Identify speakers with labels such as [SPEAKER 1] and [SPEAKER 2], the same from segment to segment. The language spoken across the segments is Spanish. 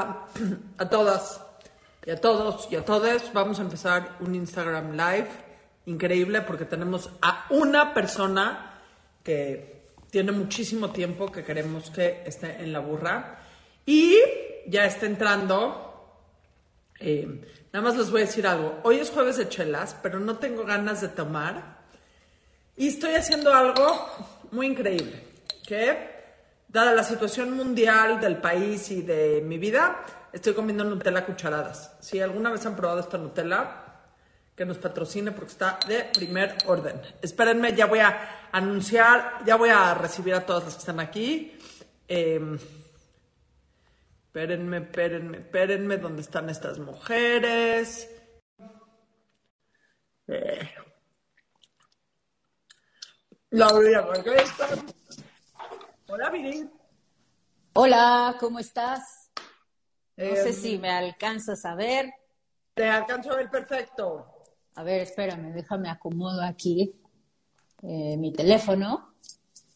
[SPEAKER 1] a todas y a todos y a todas. Vamos a empezar un Instagram Live increíble porque tenemos a una persona que tiene muchísimo tiempo que queremos que esté en la burra y ya está entrando. Eh, nada más les voy a decir algo. Hoy es jueves de chelas, pero no tengo ganas de tomar. Y estoy haciendo algo muy increíble, dada la situación mundial del país y de mi vida, estoy comiendo Nutella cucharadas. Si alguna vez han probado esta Nutella, que nos patrocine porque está de primer orden. Espérenme, ya voy a anunciar, ya voy a recibir a todos los que están aquí. Eh, espérenme, espérenme, espérenme, ¿dónde están estas mujeres? Eh. Laura Hola, Viri.
[SPEAKER 2] Hola, ¿cómo estás? No sé
[SPEAKER 1] Em,
[SPEAKER 2] si me alcanzas a ver.
[SPEAKER 1] Te alcanzo a ver perfecto.
[SPEAKER 2] A ver, espérame, déjame acomodo aquí eh, mi teléfono.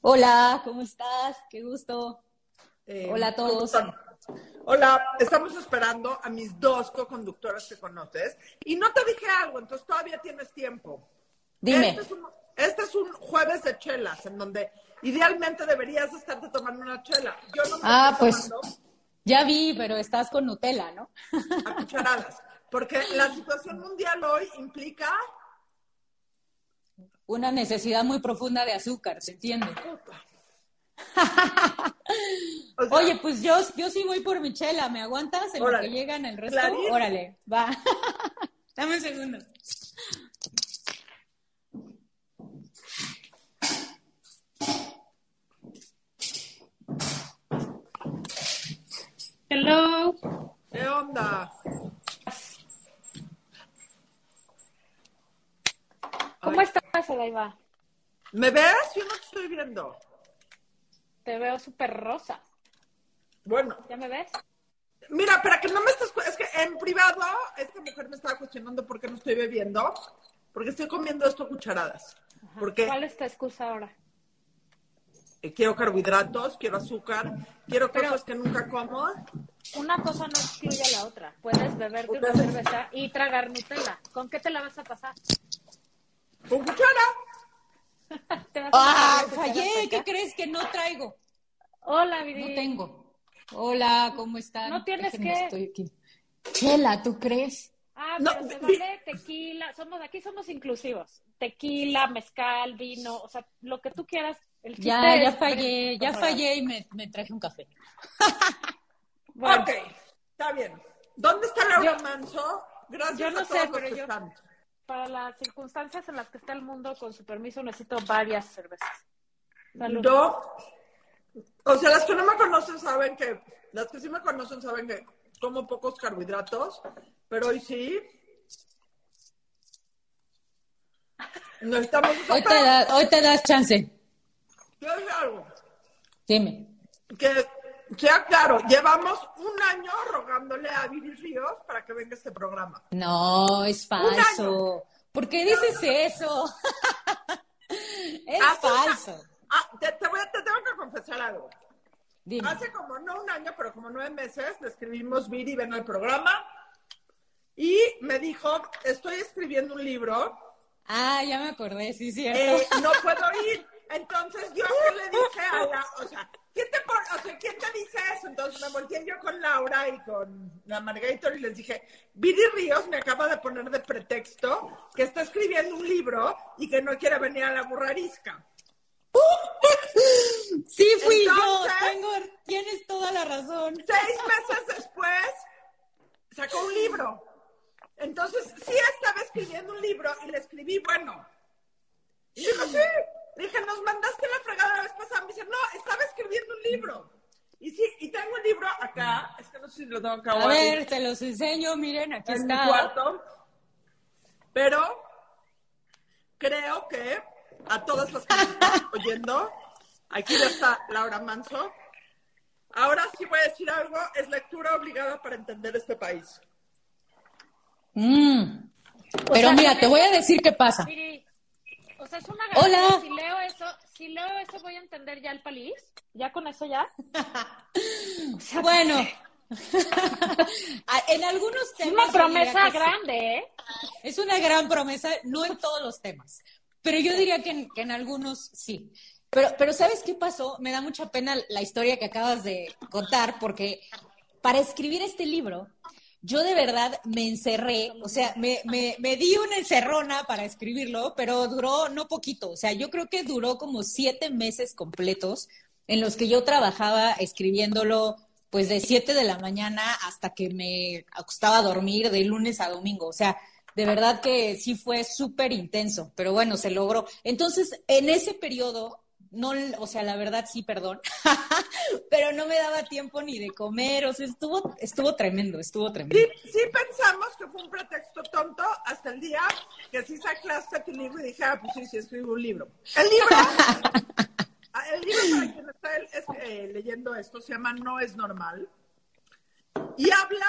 [SPEAKER 2] Hola, ¿cómo estás? Qué gusto.
[SPEAKER 1] Eh,
[SPEAKER 2] Hola a todos.
[SPEAKER 1] Hola, estamos esperando a mis dos co-conductoras que conoces. Y no te dije algo, entonces todavía tienes tiempo.
[SPEAKER 2] Dime.
[SPEAKER 1] Este es, un, este es un jueves de chelas, en donde idealmente deberías estarte tomando una chela. Yo no me
[SPEAKER 2] Ah,
[SPEAKER 1] estoy
[SPEAKER 2] pues
[SPEAKER 1] tomando
[SPEAKER 2] ya vi, pero estás con Nutella, ¿no?
[SPEAKER 1] a cucharadas. Porque la situación mundial hoy implica...
[SPEAKER 2] Una necesidad muy profunda de azúcar, ¿te entiendes?
[SPEAKER 1] o sea,
[SPEAKER 2] Oye, pues yo, yo sí voy por mi chela, ¿me aguantas en
[SPEAKER 1] Órale.
[SPEAKER 2] lo que llegan el resto?
[SPEAKER 1] Clarín.
[SPEAKER 2] Órale, va. Dame un segundo. Hello.
[SPEAKER 1] ¿Qué onda?
[SPEAKER 3] ¿Cómo
[SPEAKER 1] Ay,
[SPEAKER 3] estás, Adaiva?
[SPEAKER 1] ¿Me ves? Yo no te estoy viendo.
[SPEAKER 3] Te veo súper rosa.
[SPEAKER 1] Bueno,
[SPEAKER 3] ¿Ya me ves?
[SPEAKER 1] Mira, para que no me estés... Es que en privado, esta mujer me estaba cuestionando por qué no estoy bebiendo. Porque estoy comiendo esto a cucharadas. Porque
[SPEAKER 3] ¿Cuál es tu excusa ahora?
[SPEAKER 1] Eh, quiero carbohidratos, quiero azúcar, quiero
[SPEAKER 3] Pero-
[SPEAKER 1] cosas que nunca como.
[SPEAKER 3] Una cosa no excluye a la otra. Puedes beberte una
[SPEAKER 1] Una-
[SPEAKER 3] cerveza y tragar Nutella. ¿Con qué te la vas a pasar?
[SPEAKER 1] Con cuchara.
[SPEAKER 3] ¿Te vas a
[SPEAKER 2] Ah, fallé, ¿qué crees que no traigo?
[SPEAKER 3] Hola, Viri.
[SPEAKER 2] No tengo. Hola, ¿cómo están?
[SPEAKER 3] No tienes
[SPEAKER 2] Déjenme,
[SPEAKER 3] que-
[SPEAKER 2] estoy aquí. Chela, ¿tú crees?
[SPEAKER 3] Ah,
[SPEAKER 1] No,
[SPEAKER 3] se vale tequila. Somos, aquí somos inclusivos. Tequila, mezcal, vino, o sea, lo que tú quieras. El
[SPEAKER 2] Ya, ya
[SPEAKER 3] es
[SPEAKER 2] fallé, ya fallé y me, me traje un café.
[SPEAKER 3] Bueno,
[SPEAKER 1] Ok, está bien. ¿Dónde está Laura
[SPEAKER 3] Yo-
[SPEAKER 1] Manso? Gracias
[SPEAKER 3] yo no
[SPEAKER 1] a
[SPEAKER 3] sé,
[SPEAKER 1] todos
[SPEAKER 3] pero
[SPEAKER 1] que
[SPEAKER 3] yo-
[SPEAKER 1] están.
[SPEAKER 3] para las circunstancias en las que está el mundo, con su permiso, necesito varias cervezas. Salud.
[SPEAKER 1] Yo, o sea, las que no me conocen saben que, las que sí me conocen saben que como pocos carbohidratos, pero hoy sí. Necesitamos
[SPEAKER 2] Hoy te, da- hoy te das chance.
[SPEAKER 1] Quiero decir algo,
[SPEAKER 2] Dime.
[SPEAKER 1] que sea claro, llevamos un año rogándole a Viri Ríos para que venga este programa.
[SPEAKER 2] No, es falso. ¿Por qué dices eso? es
[SPEAKER 1] Hace una-
[SPEAKER 2] falso.
[SPEAKER 1] Ah, te, te voy a- te tengo que confesar algo.
[SPEAKER 2] Dime.
[SPEAKER 1] Hace como, no un año, pero como nueve meses, le escribimos Viri, ven al programa. Y me dijo, estoy escribiendo un libro,
[SPEAKER 2] Ah, ya me acordé, sí, cierto.
[SPEAKER 1] eh, no puedo ir. Entonces yo le dije a la, o sea, ¿quién te, pon- o sea, ¿quién te dice eso? Entonces me volteé yo con Laura y con la Margarita y les dije, Viri Ríos me acaba de poner de pretexto que está escribiendo un libro y que no quiere venir a la burrarisca.
[SPEAKER 2] sí, fui yo. Tengo, tienes toda la razón.
[SPEAKER 1] Seis meses después sacó un libro. Entonces, sí estaba escribiendo un libro y le escribí, bueno. Y dijo, sí. Le dije, nos mandaste la fregada la vez pasada. Me dice, no, estaba escribiendo un libro. Y sí, y tengo un libro acá. Es que no sé si lo tengo acá.
[SPEAKER 2] A ver, te los enseño, miren, aquí
[SPEAKER 1] en mi
[SPEAKER 2] está.
[SPEAKER 1] cuarto. Pero creo que a todas las que me están oyendo, aquí ya está Laura Manso. Ahora sí voy a decir algo, es lectura obligada para entender este país.
[SPEAKER 2] Mm. Pero
[SPEAKER 3] sea,
[SPEAKER 2] mira, te voy a decir qué pasa.
[SPEAKER 3] Sea, es una
[SPEAKER 2] Hola.
[SPEAKER 3] Si leo eso, si leo eso voy a entender ya el país. Ya con eso ya. O sea,
[SPEAKER 2] Bueno, Ah, en algunos temas.
[SPEAKER 3] Una
[SPEAKER 2] yo diría
[SPEAKER 3] promesa grande, ¿eh?
[SPEAKER 2] Es una gran promesa, no en todos los temas, pero yo diría que en, que en algunos sí. Pero, pero ¿sabes qué pasó? Me da mucha pena la historia que acabas de contar, porque para escribir este libro, yo de verdad me encerré, o sea, me, me, me di una encerrona para escribirlo, pero duró no poquito, o sea, yo creo que duró como siete meses completos en los que yo trabajaba escribiéndolo pues de 7 de la mañana hasta que me acostaba a dormir de lunes a domingo. O sea, de verdad que sí fue súper intenso, pero bueno, se logró. Entonces, en ese periodo, no, o sea, la verdad sí, perdón, pero no me daba tiempo ni de comer, o sea, estuvo, estuvo tremendo, estuvo tremendo.
[SPEAKER 1] Sí, sí pensamos que fue un pretexto tonto hasta el día que sí sacaste tu libro y dije, ah, pues sí, sí, escribo un libro. El libro, ah, el libro para quien está es- eh, leyendo esto se llama No es normal y habla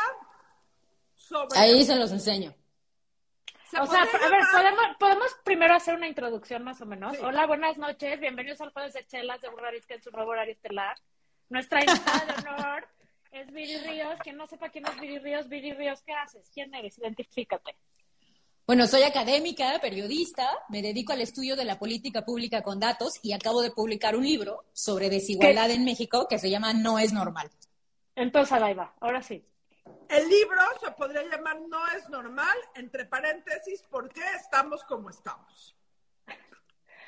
[SPEAKER 1] sobre...
[SPEAKER 2] Ahí se los enseño.
[SPEAKER 1] Se
[SPEAKER 3] O sea, a ver, ¿podemos, podemos primero hacer una introducción más o menos.
[SPEAKER 1] Sí.
[SPEAKER 3] Hola, buenas noches. Bienvenidos al Jueves de Chelas de Burrarisca en su nuevo horario estelar. Nuestra invitada de honor es Viri Ríos. Quien no sepa quién es Viri Ríos, Viri Ríos, ¿qué haces? ¿Quién eres? Identifícate.
[SPEAKER 2] Bueno, soy académica, periodista, me dedico al estudio de la política pública con datos y acabo de publicar un libro sobre desigualdad en México que se llama No es normal.
[SPEAKER 3] Entonces, ahí va. Ahora sí.
[SPEAKER 1] El libro se podría llamar No es normal, entre paréntesis, ¿por qué estamos como estamos?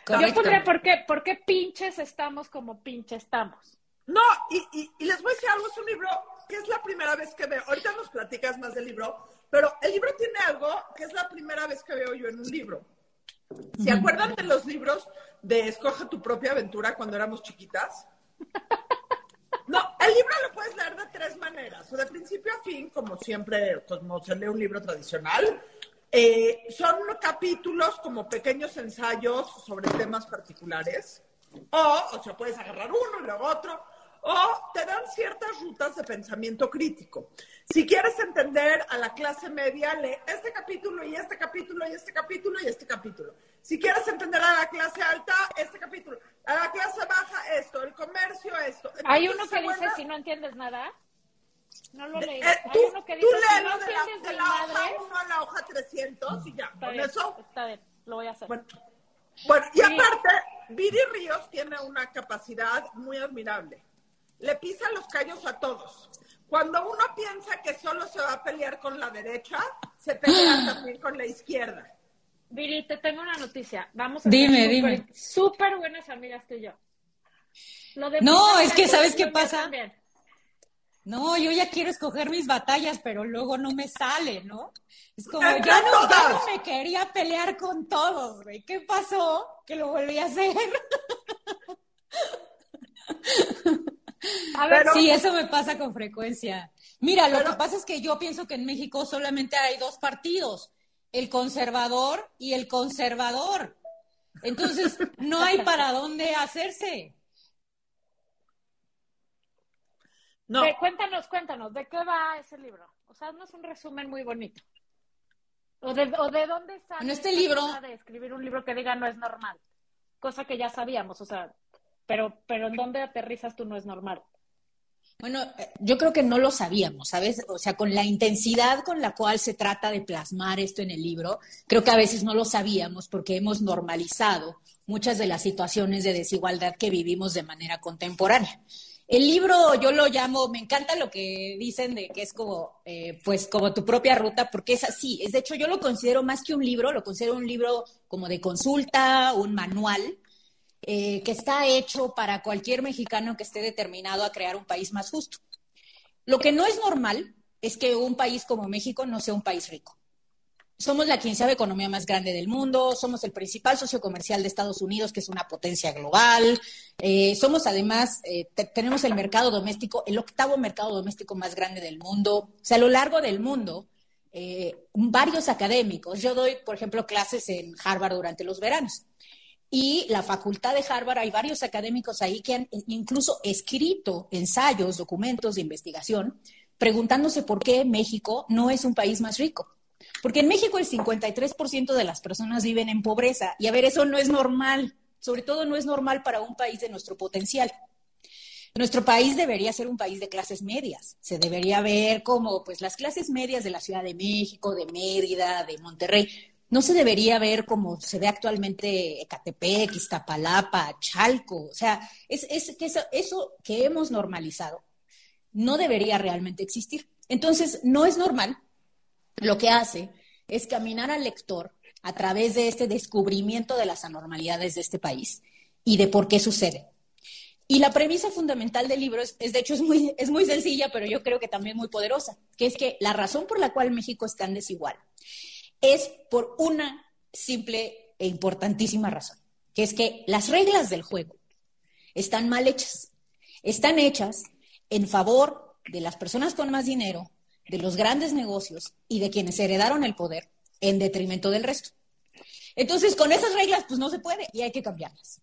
[SPEAKER 3] Yo pondría, ¿por qué, ¿por qué pinches estamos como pinche estamos?
[SPEAKER 1] No, y, y- y les voy a decir algo, es un libro que es la primera vez que veo, ahorita nos platicas más del libro, pero el libro tiene algo que es la primera vez que veo yo en un libro. ¿Se acuerdan de los libros de Escoge tu propia aventura cuando éramos chiquitas? No, el libro lo puedes leer de tres maneras, o de principio a fin, como siempre, como se lee un libro tradicional. Eh, son capítulos como pequeños ensayos sobre temas particulares, o, o sea, puedes agarrar uno y luego otro, o te dan ciertas rutas de pensamiento crítico. Si quieres entender a la clase media, lee este capítulo y este capítulo y este capítulo y este capítulo. Si quieres entender a la clase alta, este capítulo. A la clase baja, esto. El comercio, esto.
[SPEAKER 3] Hay uno que dice, si no entiendes nada, no lo leí.
[SPEAKER 1] eh,
[SPEAKER 3] Hay
[SPEAKER 1] tú,
[SPEAKER 3] uno que
[SPEAKER 1] tú
[SPEAKER 3] dice, si
[SPEAKER 1] léelo
[SPEAKER 3] no
[SPEAKER 1] de la, de hoja
[SPEAKER 3] madre,
[SPEAKER 1] 1 a la hoja 300 y ya.
[SPEAKER 3] está
[SPEAKER 1] Con
[SPEAKER 3] bien,
[SPEAKER 1] eso
[SPEAKER 3] está bien, lo voy a hacer.
[SPEAKER 1] Bueno, bueno, y aparte, Viri Ríos tiene una capacidad muy admirable. Le pisa los callos a todos. Cuando uno piensa que solo se va a pelear con la derecha, se pelea también con la izquierda.
[SPEAKER 3] Viri, te tengo una noticia. Vamos a
[SPEAKER 2] Dime,
[SPEAKER 3] ser
[SPEAKER 2] dime.
[SPEAKER 3] súper- buenas amigas tú y yo. Lo de
[SPEAKER 2] No, es que ¿sabes qué pasa?
[SPEAKER 3] también.
[SPEAKER 2] No, yo ya quiero escoger mis batallas, pero luego no me sale, ¿no? Es como, ya no, ya no me quería pelear con todos, güey. ¿Qué pasó? Que lo volví a hacer.
[SPEAKER 3] A ver,
[SPEAKER 1] Pero-
[SPEAKER 2] Sí, eso me pasa con frecuencia. Mira, lo
[SPEAKER 1] Pero-
[SPEAKER 2] que pasa es que yo pienso que en México solamente hay dos partidos, el conservador y el conservador. Entonces, no hay para dónde hacerse.
[SPEAKER 1] No,
[SPEAKER 3] de- cuéntanos, cuéntanos, ¿de qué va ese libro? O sea, no es un resumen muy bonito. ¿O de, o de dónde sale
[SPEAKER 2] Bueno, este libro-
[SPEAKER 3] de escribir un libro que diga no es normal? Cosa que ya sabíamos, o sea, pero, pero ¿en dónde aterrizas tú no es normal?
[SPEAKER 2] Bueno, eh, yo creo que no lo sabíamos, ¿sabes? O sea, con la intensidad con la cual se trata de plasmar esto en el libro, creo que a veces no lo sabíamos porque hemos normalizado muchas de las situaciones de desigualdad que vivimos de manera contemporánea. El libro yo lo llamo, me encanta lo que dicen de que es como, eh, pues como tu propia ruta, porque es así. Es de hecho yo lo considero más que un libro, lo considero un libro como de consulta, un manual, eh, que está hecho para cualquier mexicano que esté determinado a crear un país más justo. Lo que no es normal es que un país como México no sea un país rico. Somos la quinceava economía más grande del mundo, somos el principal socio comercial de Estados Unidos, que es una potencia global. Eh, somos además, eh, te- tenemos el mercado doméstico, el octavo mercado doméstico más grande del mundo. O sea, a lo largo del mundo, varios académicos, yo doy, por ejemplo, clases en Harvard durante los veranos. Y la facultad de Harvard, hay varios académicos ahí que han incluso escrito ensayos, documentos de investigación, preguntándose por qué México no es un país más rico. Porque en México el 53% de las personas viven en pobreza. Y a ver, eso no es normal. Sobre todo no es normal para un país de nuestro potencial. Nuestro país debería ser un país de clases medias. Se debería ver como pues las clases medias de la Ciudad de México, de Mérida, de Monterrey. No se debería ver como se ve actualmente Ecatepec, Iztapalapa, Chalco. O sea, es, que eso, eso que hemos normalizado no debería realmente existir. Entonces, no es normal. Lo que hace es caminar al lector a través de este descubrimiento de las anormalidades de este país y de por qué sucede. Y la premisa fundamental del libro es, de hecho, es muy, es muy sencilla, pero yo creo que también muy poderosa, que es que la razón por la cual México es tan desigual es por una simple e importantísima razón, que es que las reglas del juego están mal hechas. Están hechas en favor de las personas con más dinero, de los grandes negocios y de quienes heredaron el poder en detrimento del resto. Entonces, con esas reglas, pues no se puede y hay que cambiarlas.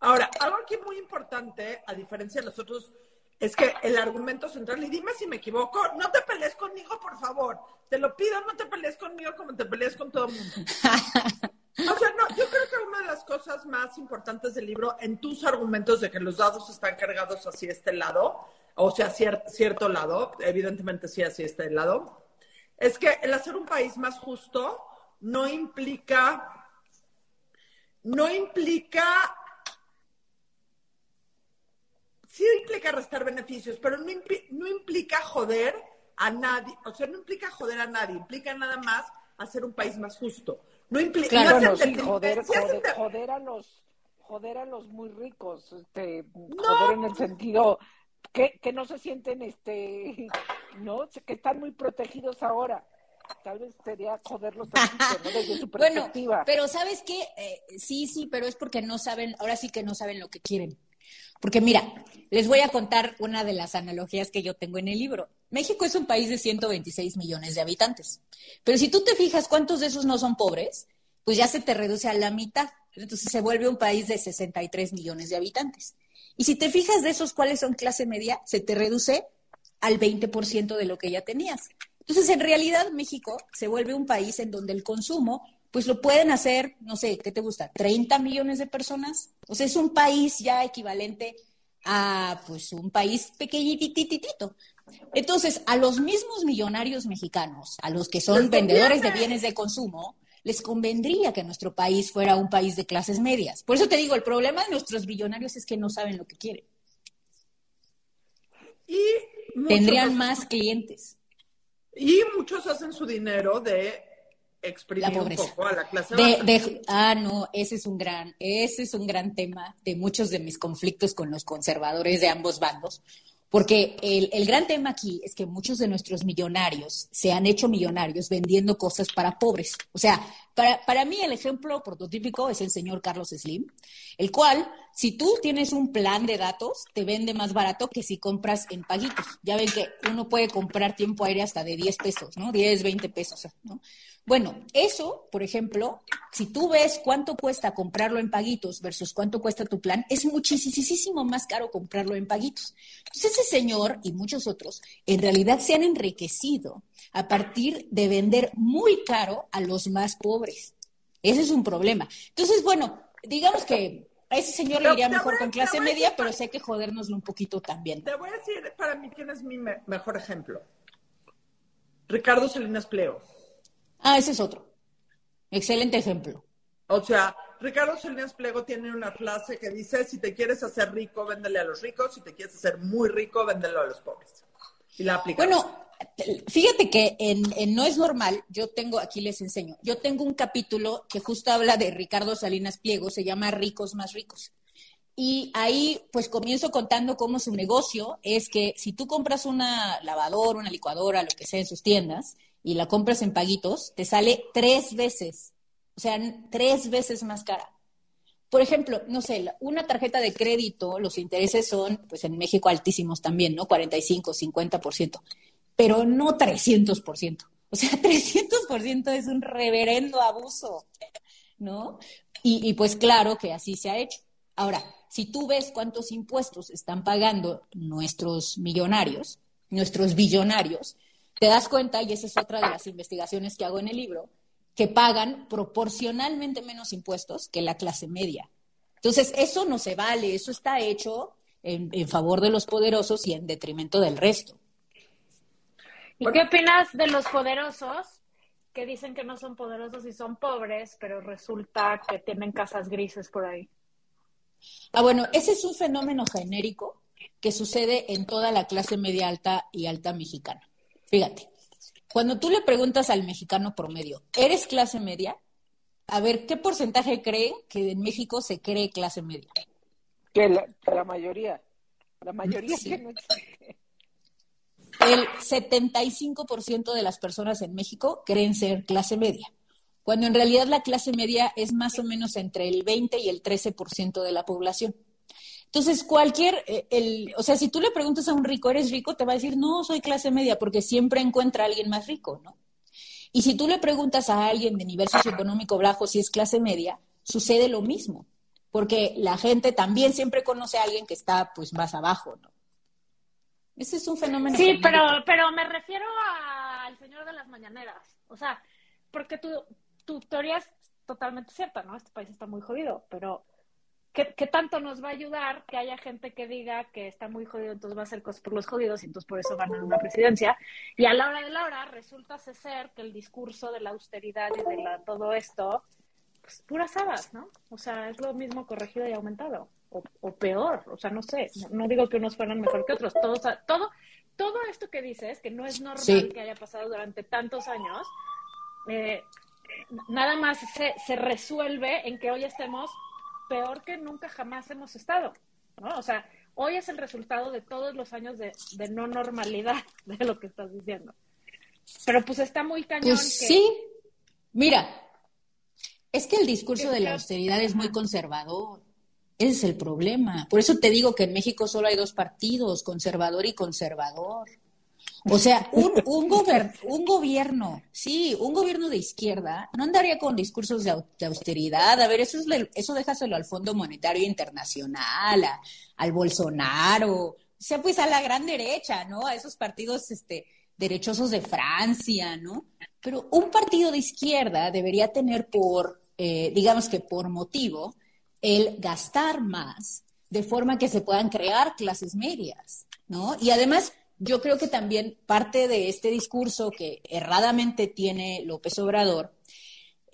[SPEAKER 1] Ahora, algo aquí muy importante, a diferencia de los otros, es que el argumento central, y dime si me equivoco, no te pelees conmigo, por favor. Te lo pido, no te pelees conmigo como te pelees con todo el mundo. O sea, no, yo creo que una de las cosas más importantes del libro, en tus argumentos de que los dados están cargados hacia este lado, o sea, cierto lado, evidentemente sí hacia este lado, es que el hacer un país más justo no implica, no implica sí implica restar beneficios, pero no, implica joder a nadie, o sea, no implica joder a nadie, implica nada más hacer un país más justo. No implica
[SPEAKER 4] joder, joder, a los joder a los muy ricos, este, joder en el sentido que, que no se sienten este no, que están muy protegidos ahora tal vez sería joderlos ¿no? desde su perspectiva.
[SPEAKER 2] Bueno, pero ¿sabes qué? Eh, sí, sí, pero es porque no saben, ahora sí que no saben lo que quieren. Porque mira, les voy a contar una de las analogías que yo tengo en el libro. México es un país de 126 millones de habitantes. Pero si tú te fijas cuántos de esos no son pobres, pues ya se te reduce a la mitad. Entonces se vuelve un país de 63 millones de habitantes. Y si te fijas de esos cuáles son clase media, se te reduce al 20% de lo que ya tenías. Entonces, en realidad, México se vuelve un país en donde el consumo pues lo pueden hacer, no sé, ¿qué te gusta? 30 millones de personas. O sea, es un país ya equivalente a pues un país pequeñitititito. Entonces, a los mismos millonarios mexicanos, a los que son vendedores de bienes de consumo, les convendría que nuestro país fuera un país de clases medias. Por eso te digo, el problema de nuestros millonarios es que no saben lo que quieren.
[SPEAKER 1] Y
[SPEAKER 2] Tendrían más clientes.
[SPEAKER 1] Y muchos hacen su dinero de exprimir la pobreza. un poco a la clase
[SPEAKER 2] de, ah, no, ese es un gran, ese es un gran tema de muchos de mis conflictos con los conservadores de ambos bandos, porque el, el, gran tema aquí es que muchos de nuestros millonarios se han hecho millonarios vendiendo cosas para pobres. O sea, para, para mí el ejemplo prototípico es el señor Carlos Slim, el cual, si tú tienes un plan de datos, te vende más barato que si compras en paguitos. Ya ven que uno puede comprar tiempo aéreo hasta de 10 pesos, ¿no? 10, 20 pesos, ¿no? Bueno, eso, por ejemplo, si tú ves cuánto cuesta comprarlo en paguitos versus cuánto cuesta tu plan, es muchísimo más caro comprarlo en paguitos. Entonces ese señor y muchos otros en realidad se han enriquecido a partir de vender muy caro a los más pobres. Ese es un problema. Entonces, bueno, digamos que a ese señor le iría mejor con clase media, pero sé que jodernoslo un poquito también.
[SPEAKER 1] Te voy a decir para mí quién es mi mejor ejemplo. Ricardo Salinas Pleo.
[SPEAKER 2] Ah, ese es otro. Excelente ejemplo.
[SPEAKER 1] O sea, Ricardo Salinas Pliego tiene una frase que dice, si te quieres hacer rico, véndele a los ricos, si te quieres hacer muy rico, véndelo a los pobres. Y la aplica.
[SPEAKER 2] Bueno, fíjate que en, No es normal, yo tengo, aquí les enseño, yo tengo un capítulo que justo habla de Ricardo Salinas Pliego, se llama Ricos más ricos. Y ahí pues comienzo contando cómo su negocio es que si tú compras una lavadora, una licuadora, lo que sea en sus tiendas, y la compras en paguitos, te sale tres veces, o sea, tres veces más cara. Por ejemplo, no sé, una tarjeta de crédito, los intereses son, pues en México altísimos también, ¿no? 45, 50%, pero no 300%. O sea, 300% es un reverendo abuso, ¿no? Y, y pues claro que así se ha hecho. Ahora, si tú ves cuántos impuestos están pagando nuestros millonarios, nuestros billonarios, te das cuenta, y esa es otra de las investigaciones que hago en el libro, que pagan proporcionalmente menos impuestos que la clase media. Entonces, eso no se vale, eso está hecho en, en favor de los poderosos y en detrimento del resto.
[SPEAKER 3] ¿Y qué opinas de los poderosos que dicen que no son poderosos y son pobres, pero resulta que tienen casas grises por ahí?
[SPEAKER 2] Ah, bueno, ese es un fenómeno genérico que sucede en toda la clase media alta y alta mexicana. Fíjate, cuando tú le preguntas al mexicano promedio, ¿eres clase media? A ver, ¿qué porcentaje cree que en México se cree clase media?
[SPEAKER 4] Que la, la mayoría. La mayoría
[SPEAKER 2] Sí.
[SPEAKER 4] que no existe.
[SPEAKER 2] El 75% de las personas en México creen ser clase media, cuando en realidad la clase media es más o menos entre el 20 y el 13% de la población. Entonces, cualquier, eh, el, o sea, si tú le preguntas a un rico, ¿eres rico? Te va a decir, no, soy clase media, porque siempre encuentra a alguien más rico, ¿no? Y si tú le preguntas a alguien de nivel socioeconómico bajo si es clase media, sucede lo mismo, porque la gente también siempre conoce a alguien que está pues más abajo, ¿no? Ese es un fenómeno.
[SPEAKER 3] Sí, pero, pero me refiero al señor de las mañaneras. O sea, porque tu, tu teoría es totalmente cierta, ¿no? Este país está muy jodido, pero ¿qué, qué tanto nos va a ayudar que haya gente que diga que está muy jodido, entonces va a hacer cosas por los jodidos y entonces por eso ganan una presidencia? Y a la hora de la hora resulta ser que el discurso de la austeridad y de la, todo esto, pues puras habas, ¿no? O sea, es lo mismo corregido y aumentado. O, o peor, o sea, no sé, no, no digo que unos fueran mejor que otros, todos, todo, todo esto que dices, que no es normal
[SPEAKER 2] Sí.
[SPEAKER 3] que haya pasado durante tantos años, eh, nada más se, se resuelve en que hoy estemos peor que nunca jamás hemos estado, ¿no? O sea, hoy es el resultado de todos los años de, de no normalidad de lo que estás diciendo. Pero pues está muy cañón
[SPEAKER 2] Pues
[SPEAKER 3] que...
[SPEAKER 2] sí. Mira, es que el discurso de la austeridad es muy conservador. Ese es el problema. Por eso te digo que en México solo hay dos partidos, conservador y conservador. O sea, un, un, gober- un gobierno, sí, un gobierno de izquierda no andaría con discursos de, au- de austeridad. A ver, eso, es eso déjaselo al Fondo Monetario Internacional, a- al Bolsonaro, o sea, pues a la gran derecha, ¿no? A esos partidos este, derechosos de Francia, ¿no? Pero un partido de izquierda debería tener por, eh, digamos que por motivo, el gastar más de forma que se puedan crear clases medias, ¿no? Y además, yo creo que también parte de este discurso que erradamente tiene López Obrador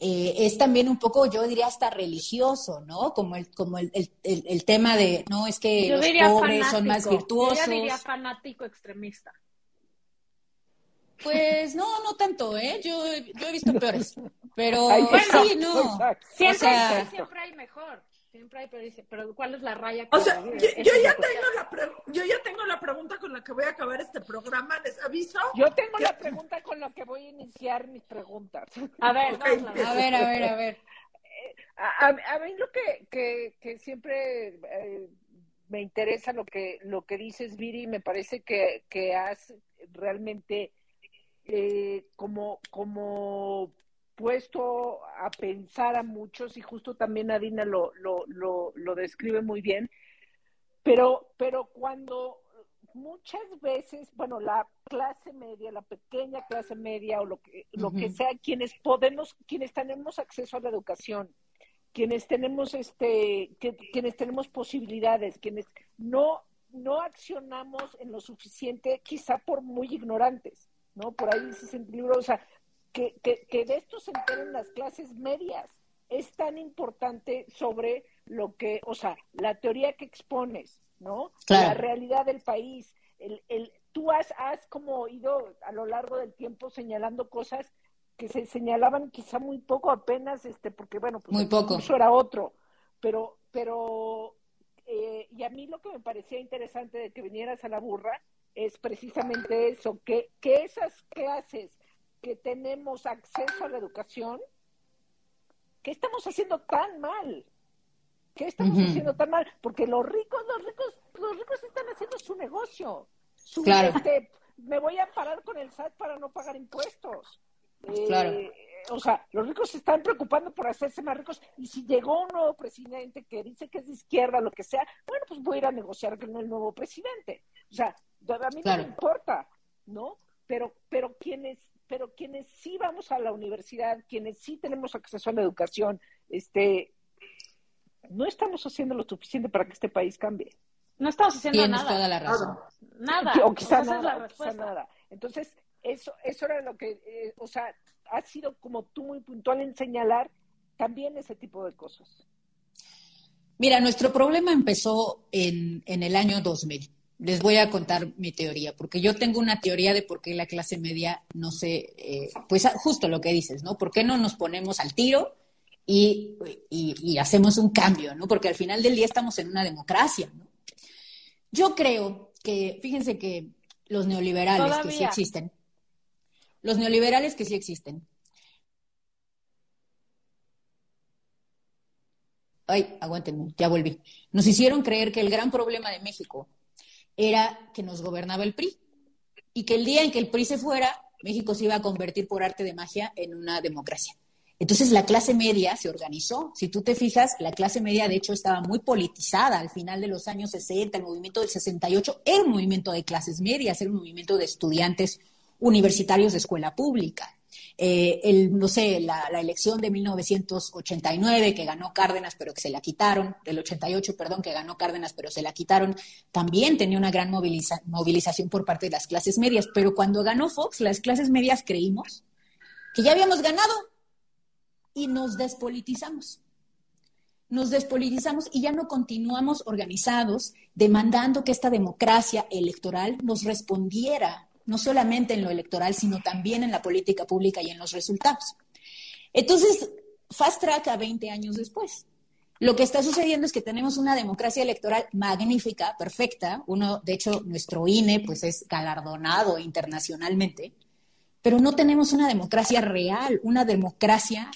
[SPEAKER 2] eh, es también un poco, yo diría, hasta religioso, ¿no? Como el, como el, el, el- el tema de, no, es que
[SPEAKER 3] Yo
[SPEAKER 2] los pobres son más virtuosos.
[SPEAKER 3] Yo ya diría fanático extremista.
[SPEAKER 2] Pues no, no tanto, ¿eh? Yo, yo he visto peores. Pero sí, no.
[SPEAKER 4] exacto.
[SPEAKER 3] Siempre,
[SPEAKER 2] O sea-
[SPEAKER 3] siempre hay mejor. Siempre hay, pero, dice, pero ¿cuál es la raya?
[SPEAKER 1] O
[SPEAKER 3] que
[SPEAKER 1] sea,
[SPEAKER 3] divide?
[SPEAKER 1] yo, ya tengo la pre- yo ya tengo la pregunta con la que voy a acabar este programa. Les aviso.
[SPEAKER 4] Yo tengo la pregunta con la que voy a iniciar mis preguntas.
[SPEAKER 3] A ver,
[SPEAKER 1] Ok.
[SPEAKER 3] vamos a ver.
[SPEAKER 2] A ver, a ver, a ver.
[SPEAKER 4] A, a- a mí lo que, que, que siempre eh, me interesa lo que, lo que dices, Viri, me parece que, que has realmente eh, como, como puesto a pensar a muchos, y justo también Adina lo, lo, lo, lo describe muy bien, pero, pero cuando muchas veces, bueno, la clase media, la pequeña clase media o lo que, lo que
[SPEAKER 2] Ujú.
[SPEAKER 4] sea, quienes podemos, quienes tenemos acceso a la educación, quienes tenemos este, que- quienes tenemos posibilidades, quienes no, no accionamos en lo suficiente, quizá por muy ignorantes, ¿no? Por ahí dices en el libro, o sea, que, que, que de esto se enteren las clases medias. Es tan importante sobre lo que, o sea, la teoría que expones, ¿no?
[SPEAKER 2] Claro.
[SPEAKER 4] La realidad del país. El, el, tú has, has como ido a lo largo del tiempo señalando cosas que se señalaban quizá muy poco apenas, este, porque bueno, pues
[SPEAKER 2] Muy
[SPEAKER 4] el
[SPEAKER 2] poco.
[SPEAKER 4] era otro, pero, pero, eh, y a mí lo que me parecía interesante de que vinieras a la burra es precisamente eso, que, que esas clases que tenemos acceso a la educación, ¿qué estamos haciendo tan mal? ¿Qué estamos haciendo tan mal? Porque los ricos, los ricos, los ricos están haciendo su negocio. Su,
[SPEAKER 2] Claro.
[SPEAKER 4] este, me voy a parar con el SAT para no pagar impuestos. Eh,
[SPEAKER 2] Claro.
[SPEAKER 4] O sea, los ricos se están preocupando por hacerse más ricos. Y si llegó un nuevo presidente que dice que es de izquierda, lo que sea, bueno, pues voy a ir a negociar con el nuevo presidente. O sea, a mí
[SPEAKER 2] Claro.
[SPEAKER 4] no me importa, ¿no? Pero, pero quienes, pero quienes sí vamos a la universidad, quienes sí tenemos acceso a la educación, este, no estamos haciendo lo suficiente para que este país cambie.
[SPEAKER 3] No estamos haciendo
[SPEAKER 2] Tienes
[SPEAKER 3] nada.
[SPEAKER 2] toda la razón.
[SPEAKER 3] Nada.
[SPEAKER 4] O quizá
[SPEAKER 3] Esa
[SPEAKER 4] nada,
[SPEAKER 3] es la
[SPEAKER 4] o quizá
[SPEAKER 3] respuesta.
[SPEAKER 4] nada. Entonces, eso, eso era lo que, eh, o sea, ha sido como tú muy puntual en señalar también ese tipo de cosas.
[SPEAKER 2] Mira, nuestro problema empezó en, en el año 2000. Les voy a contar mi teoría, porque yo tengo una teoría de por qué la clase media no se, eh, pues justo lo que dices, ¿no? ¿Por qué no nos ponemos al tiro y, y- y hacemos un cambio, ¿no? Porque al final del día estamos en una democracia, ¿no? Yo creo que, fíjense que los neoliberales que sí existen, los neoliberales que sí existen, Ay, aguántenme, ya volví. Nos hicieron creer que el gran problema de México era que nos gobernaba el PRI y que el día en que el PRI se fuera, México se iba a convertir por arte de magia en una democracia. Entonces la clase media se organizó. Si tú te fijas, la clase media de hecho estaba muy politizada al final de los años 60, el movimiento del 68 era un movimiento de clases medias, era un movimiento de estudiantes universitarios de escuela pública. Eh, el, no sé, la, la elección de 1989 que ganó Cárdenas, pero que se la quitaron, del 88, perdón, que ganó Cárdenas, pero se la quitaron, también tenía una gran moviliza- movilización por parte de las clases medias. Pero cuando ganó Fox, las clases medias creímos que ya habíamos ganado y nos despolitizamos. Nos despolitizamos y ya no continuamos organizados demandando que esta democracia electoral nos respondiera, no solamente en lo electoral, sino también en la política pública y en los resultados. Entonces, fast track a 20 años después. Lo que está sucediendo es que tenemos una democracia electoral magnífica, perfecta. Uno, de hecho, nuestro INE pues es galardonado internacionalmente, pero no tenemos una democracia real, una democracia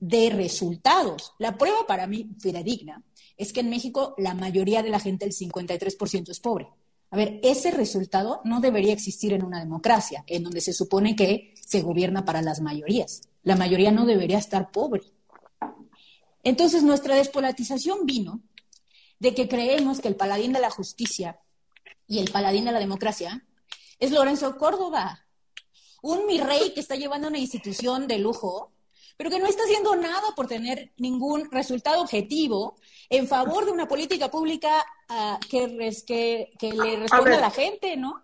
[SPEAKER 2] de resultados. La prueba para mí fidedigna es que en México la mayoría de la gente, el 53%, es pobre. A ver, ese resultado no debería existir en una democracia, en donde se supone que se gobierna para las mayorías. La mayoría no debería estar pobre. Entonces, nuestra despolarización vino de que creemos que el paladín de la justicia y el paladín de la democracia es Lorenzo Córdoba, un mi rey que está llevando una institución de lujo, pero que no está haciendo nada por tener ningún resultado objetivo en favor de una política pública ah, que, res- que, que le responda
[SPEAKER 1] ver.
[SPEAKER 2] a la gente, ¿no?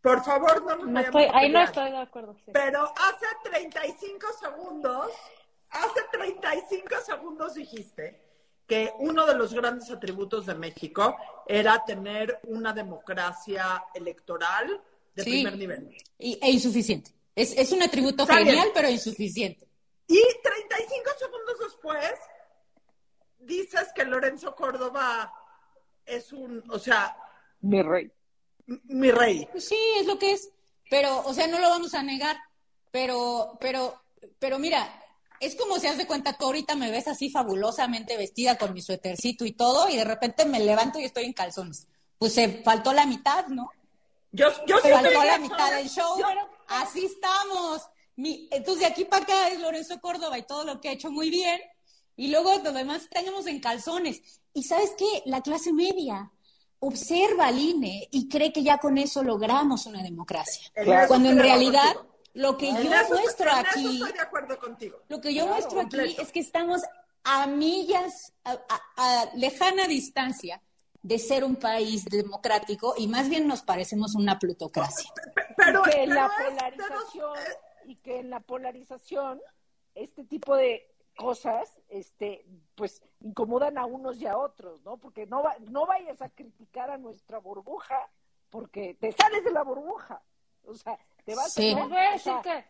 [SPEAKER 1] Por favor, no nos
[SPEAKER 3] No estoy,
[SPEAKER 1] a
[SPEAKER 3] ahí no estoy de acuerdo. sí.
[SPEAKER 1] Pero hace 35 segundos, hace 35 segundos dijiste que uno de los grandes atributos de México era tener una democracia electoral de
[SPEAKER 2] Sí.
[SPEAKER 1] primer nivel.
[SPEAKER 2] Y, e insuficiente. Es, es un atributo
[SPEAKER 1] Está bien.
[SPEAKER 2] genial, pero insuficiente.
[SPEAKER 1] Y 35 segundos después dices que Lorenzo Córdoba es un, o sea,
[SPEAKER 4] Mi rey.
[SPEAKER 1] mi rey.
[SPEAKER 2] Pues sí, es lo que es. Pero, o sea, no lo vamos a negar. Pero, pero, pero mira, es como si haz de cuenta, tú ahorita me ves así fabulosamente vestida con mi suétercito y todo, y de repente me levanto y estoy en calzones. Pues se faltó la mitad, ¿no?
[SPEAKER 1] Yo, yo sí
[SPEAKER 2] Se faltó la mitad del show.
[SPEAKER 1] Yo-
[SPEAKER 2] Así estamos. Mi- entonces, de aquí para acá es Lorenzo Córdoba y todo lo que ha hecho muy bien. Y luego lo demás tenemos en calzones. Y sabes qué? La clase media observa al INE y cree que ya con eso logramos una democracia.
[SPEAKER 4] Claro.
[SPEAKER 2] Cuando en realidad
[SPEAKER 1] contigo.
[SPEAKER 2] lo que
[SPEAKER 1] En
[SPEAKER 2] yo
[SPEAKER 1] eso-
[SPEAKER 2] muestro aquí,
[SPEAKER 1] estoy de acuerdo contigo.
[SPEAKER 2] lo que yo
[SPEAKER 1] Claro,
[SPEAKER 2] muestro aquí es que estamos a millas, a, a- a lejana distancia de ser un país democrático y más bien nos parecemos una plutocracia.
[SPEAKER 1] Pe- Pero,
[SPEAKER 4] la
[SPEAKER 1] pero-
[SPEAKER 4] polarización y que en la polarización este tipo de cosas este pues incomodan a unos y a otros no porque no va- no vayas a criticar a nuestra burbuja porque te sales de la burbuja o sea te vas
[SPEAKER 2] Sí.
[SPEAKER 4] ¿no?
[SPEAKER 3] Les voy a
[SPEAKER 4] O
[SPEAKER 3] decir
[SPEAKER 4] sea,
[SPEAKER 3] que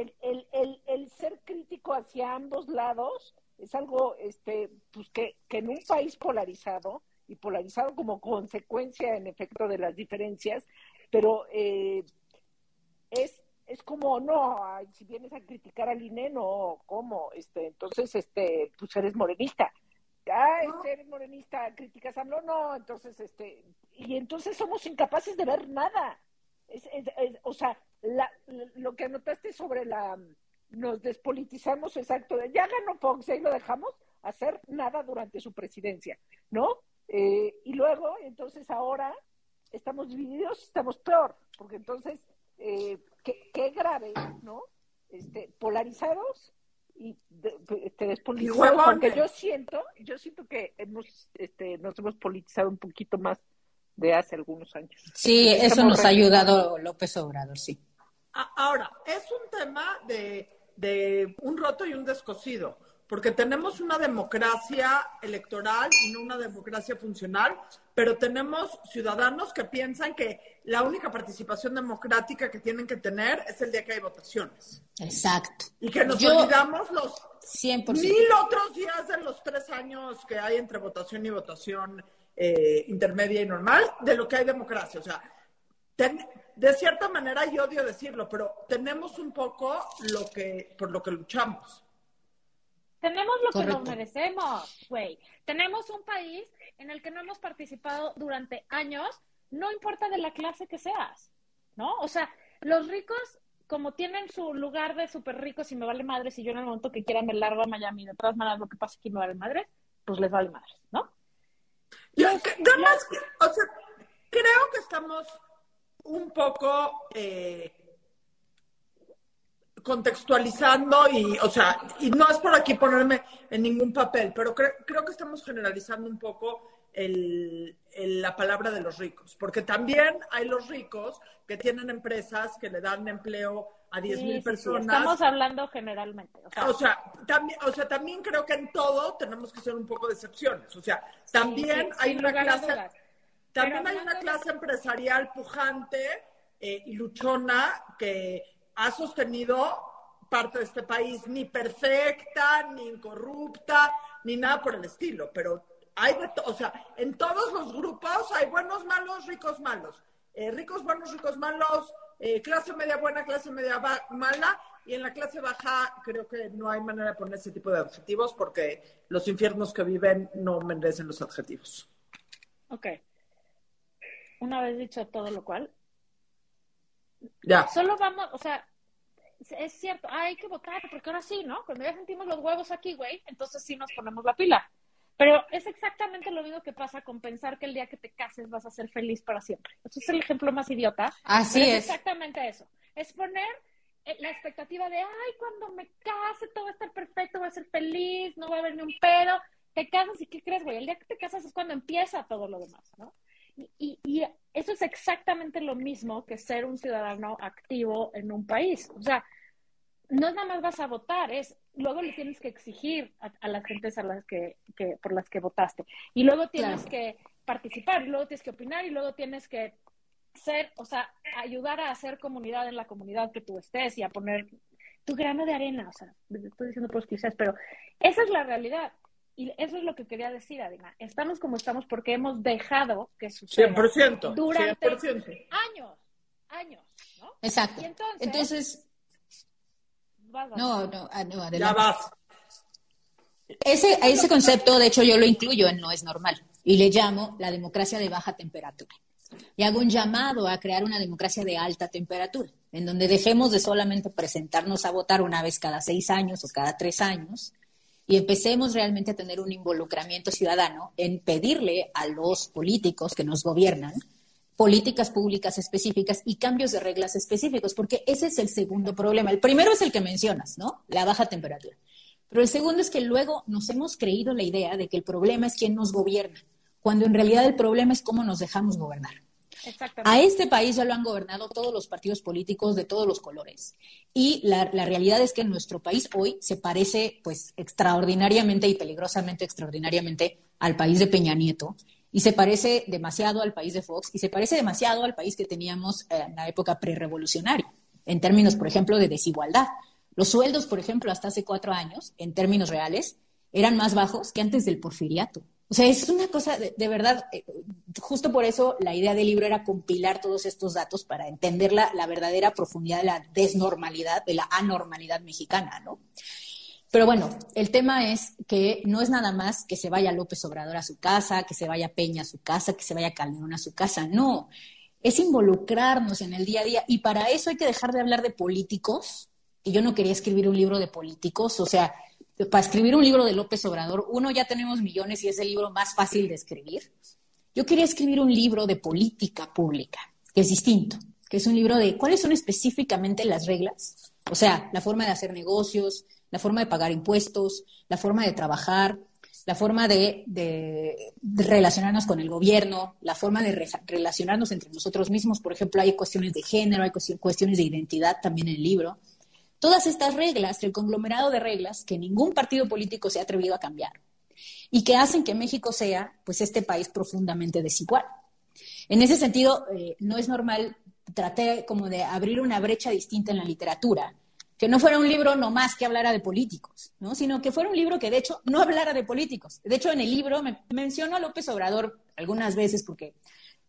[SPEAKER 4] el, el, el, el ser crítico hacia ambos lados es algo este pues que, que en un país polarizado y polarizado como consecuencia en efecto de las diferencias pero eh, es es como no ay, si vienes a criticar al INE no cómo este entonces este pues eres morenista ah este, eres morenista criticas a AMLO no entonces este y entonces somos incapaces de ver nada es, es- es- o sea la, lo que anotaste sobre la nos despolitizamos exacto de, ya ganó Fox y ahí lo dejamos hacer nada durante su presidencia no Eh, y luego entonces ahora estamos divididos, estamos peor, porque entonces, eh, qué, qué grave, ¿no? Este, polarizados y de, este, despolitizados,
[SPEAKER 1] huevones.
[SPEAKER 4] porque yo siento, yo siento que hemos, este, nos hemos politizado un poquito más de hace algunos años.
[SPEAKER 2] Sí, eso nos ha ayudado López Obrador, sí.
[SPEAKER 1] Ahora, es un tema de, de un roto y un descosido porque tenemos una democracia electoral y no una democracia funcional, pero tenemos ciudadanos que piensan que la única participación democrática que tienen que tener es el día que hay votaciones.
[SPEAKER 2] Exacto.
[SPEAKER 1] Y que nos olvidamos los
[SPEAKER 2] 100%.
[SPEAKER 1] mil otros días de los tres años que hay entre votación y votación eh, intermedia y normal de lo que hay democracia. O sea, de cierta manera, y odio decirlo, pero tenemos un poco lo que, por lo que luchamos.
[SPEAKER 3] Tenemos lo que nos merecemos, güey. Tenemos un país en el que no hemos participado durante años, no importa de la clase que seas, ¿no? O sea, los ricos, como tienen su lugar de súper ricos y me vale madre si yo en el momento que quiera me largo a Miami, de todas maneras lo que pasa aquí me vale madre, pues les vale madre, ¿no?
[SPEAKER 1] Yo, o sea, creo que estamos un poco... Eh, contextualizando y, o sea, y no es por aquí ponerme en ningún papel, pero creo que estamos generalizando un poco el, la palabra de los ricos, porque también hay los ricos que tienen empresas que le dan empleo a 10 mil personas.
[SPEAKER 3] estamos hablando generalmente.
[SPEAKER 1] O sea, también, o sea, también creo que en todo tenemos que ser un poco de excepciones. O sea, también hay una clase, también hay una clase empresarial pujante eh, y luchona que ha sostenido parte de este país, ni perfecta, ni incorrupta, ni nada por el estilo, pero hay de o sea, en todos los grupos hay buenos, malos, ricos, malos. Eh, ricos, buenos, ricos, malos, eh, clase media buena, clase media mala, y en la clase baja creo que no hay manera de poner ese tipo de adjetivos porque los infiernos que viven no merecen los adjetivos.
[SPEAKER 3] Ok. Una vez dicho todo lo cual,
[SPEAKER 1] ya.
[SPEAKER 3] Solo vamos, o sea, es cierto, hay que votar, porque ahora sí, ¿no? Cuando ya sentimos los huevos aquí, güey, entonces sí nos ponemos la pila. Pero es exactamente lo mismo que pasa con pensar que el día que te cases vas a ser feliz para siempre. Ese es el ejemplo más idiota.
[SPEAKER 2] Así es.
[SPEAKER 3] exactamente eso. Es poner eh, la expectativa de, ay, cuando me case todo va a estar perfecto, voy a ser feliz, no va a haber ni un pedo. Te casas y ¿qué crees, güey? El día que te casas es cuando empieza todo lo demás, ¿no? Y, y, eso es exactamente lo mismo que ser un ciudadano activo en un país. O sea, no es nada más vas a votar, es luego le tienes que exigir a, las gentes a las que, que, por las que votaste. Y luego tienes que participar, y luego tienes que opinar, y luego tienes que ser, o sea, ayudar a hacer comunidad en la comunidad que tú estés y a poner tu grano de arena. O sea, estoy diciendo pues quizás, pero esa es la realidad. Y eso es lo que quería decir, Adina. Estamos como estamos porque hemos dejado que suceda
[SPEAKER 1] 100%,
[SPEAKER 3] durante años, años, ¿no?
[SPEAKER 2] Exacto. entonces, no, no, ah, no, adelante.
[SPEAKER 1] Ya vas.
[SPEAKER 2] Ese, ese concepto, de hecho, yo lo incluyo en No es normal y le llamo la democracia de baja temperatura. Y hago un llamado a crear una democracia de alta temperatura, en donde dejemos de solamente presentarnos a votar una vez cada seis años o cada tres años, y empecemos realmente a tener un involucramiento ciudadano en pedirle a los políticos que nos gobiernan políticas públicas específicas y cambios de reglas específicos, porque ese es el segundo problema. El primero es el que mencionas, ¿no? La baja temperatura. Pero el segundo es que luego nos hemos creído la idea de que el problema es quién nos gobierna, cuando en realidad el problema es cómo nos dejamos gobernar. A este país ya lo han gobernado todos los partidos políticos de todos los colores. Y la, realidad es que nuestro país hoy se parece, pues, extraordinariamente y peligrosamente extraordinariamente al país de Peña Nieto. Y se parece demasiado al país de Fox y se parece demasiado al país que teníamos en la época prerevolucionaria, en términos, por ejemplo, de desigualdad. Los sueldos, por ejemplo, hasta hace cuatro años, en términos reales, eran más bajos que antes del porfiriato. O sea, es una cosa, de, verdad, eh, justo por eso la idea del libro era compilar todos estos datos para entender la, verdadera profundidad de la desnormalidad, de la anormalidad mexicana, ¿no? Pero bueno, el tema es que no es nada más que se vaya López Obrador a su casa, que se vaya Peña a su casa, que se vaya Calderón a su casa, no. Es involucrarnos en el día a día y para eso hay que dejar de hablar de políticos, y yo no quería escribir un libro de políticos, o sea, para escribir un libro de López Obrador, uno ya tenemos millones y es el libro más fácil de escribir. Yo quería escribir un libro de política pública, que es distinto, que es un libro de cuáles son específicamente las reglas, o sea, la forma de hacer negocios, la forma de pagar impuestos, la forma de trabajar, la forma de, relacionarnos con el gobierno, la forma de relacionarnos entre nosotros mismos. Por ejemplo, hay cuestiones de género, hay cuestiones de identidad también en el libro. Todas estas reglas, el conglomerado de reglas que ningún partido político se ha atrevido a cambiar y que hacen que México sea, pues, este país profundamente desigual. En ese sentido, eh, no es normal, tratar como de abrir una brecha distinta en la literatura que no fuera un libro nomás que hablara de políticos, ¿no? sino que fuera un libro que de hecho no hablara de políticos. De hecho, en el libro me menciono a López Obrador algunas veces porque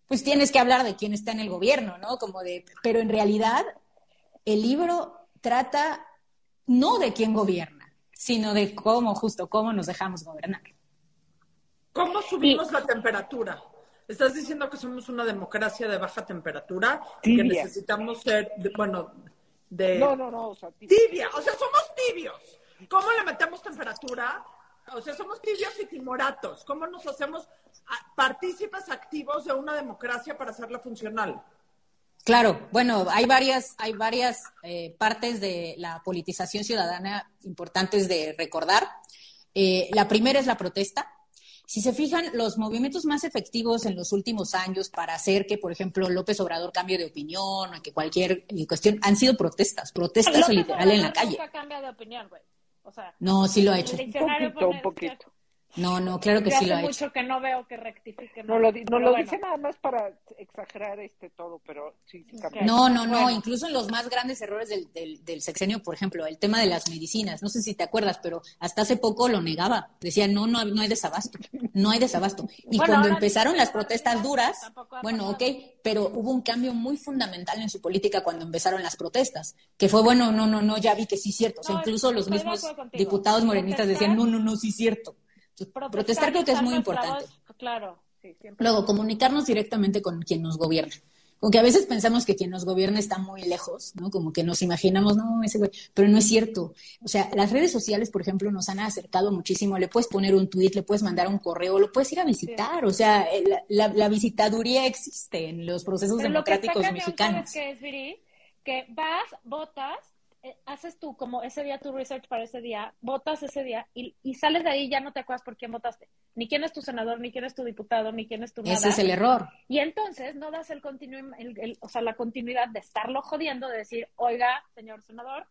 [SPEAKER 2] pues tienes que hablar de quién está en el gobierno, ¿no? Como de, pero en realidad el libro trata no de quién gobierna, sino de cómo, justo cómo nos dejamos gobernar.
[SPEAKER 1] ¿Cómo subimos la temperatura? ¿Estás diciendo que somos una democracia de baja temperatura? y Que necesitamos ser, bueno,
[SPEAKER 4] no, no, no. O sea,
[SPEAKER 1] tibia. O sea, somos tibios. ¿Cómo le metemos temperatura? O sea, somos tibios y timoratos. ¿Cómo nos hacemos partícipes activos de una democracia para hacerla funcional?
[SPEAKER 2] Claro, bueno, hay varias, hay varias eh, partes de la politización ciudadana importantes de recordar. Eh, la primera es la protesta, si se fijan, los movimientos más efectivos en los últimos años para hacer que, por ejemplo, López Obrador cambie de opinión o que cualquier eh, cuestión han sido protestas, protestas literal en la calle.
[SPEAKER 3] cambia de opinión, güey. O sea,
[SPEAKER 2] no, sí lo ha hecho.
[SPEAKER 4] Un poquito, un poquito.
[SPEAKER 2] No, no, claro que sí lo ha
[SPEAKER 3] hecho. mucho que no veo que rectifique.
[SPEAKER 4] No, lo, no lo dice nada más para exagerar este todo, pero sí, sí cambia.
[SPEAKER 2] No, no, no, incluso en los más grandes errores del, del, sexenio, por ejemplo, el tema de las medicinas, no sé si te acuerdas, pero hasta hace poco lo negaba. Decía, no, no, no hay desabasto, no hay desabasto. Y cuando empezaron las protestas duras, bueno, ok, pero hubo un cambio muy fundamental en su política cuando empezaron las protestas, que fue, bueno, no, no, no, ya vi que sí es cierto. O sea, incluso los mismos diputados morenistas decían, no, no, no, sí es cierto protestar creo que es muy importante.
[SPEAKER 3] claro.
[SPEAKER 2] Luego, comunicarnos directamente con quien nos gobierna. Aunque a veces pensamos que quien nos gobierna está muy lejos, ¿no? Como que nos imaginamos, no, ese güey, pero no es cierto. O sea, las redes sociales, por ejemplo, nos han acercado muchísimo. Le puedes poner un tweet, le puedes mandar un correo, lo puedes ir a visitar. O sea, la, la, visitaduría existe en los procesos democráticos mexicanos.
[SPEAKER 3] Que es, Viri? Que vas, votas, eh, haces tú como ese día tu research para ese día, votas ese día y, sales de ahí y ya no te acuerdas por quién votaste. Ni quién es tu senador, ni quién es tu diputado, ni quién es tu
[SPEAKER 2] nada. Ese es el error.
[SPEAKER 3] Y entonces no das el, el, o sea, la continuidad de estarlo jodiendo, de decir, oiga, señor senador,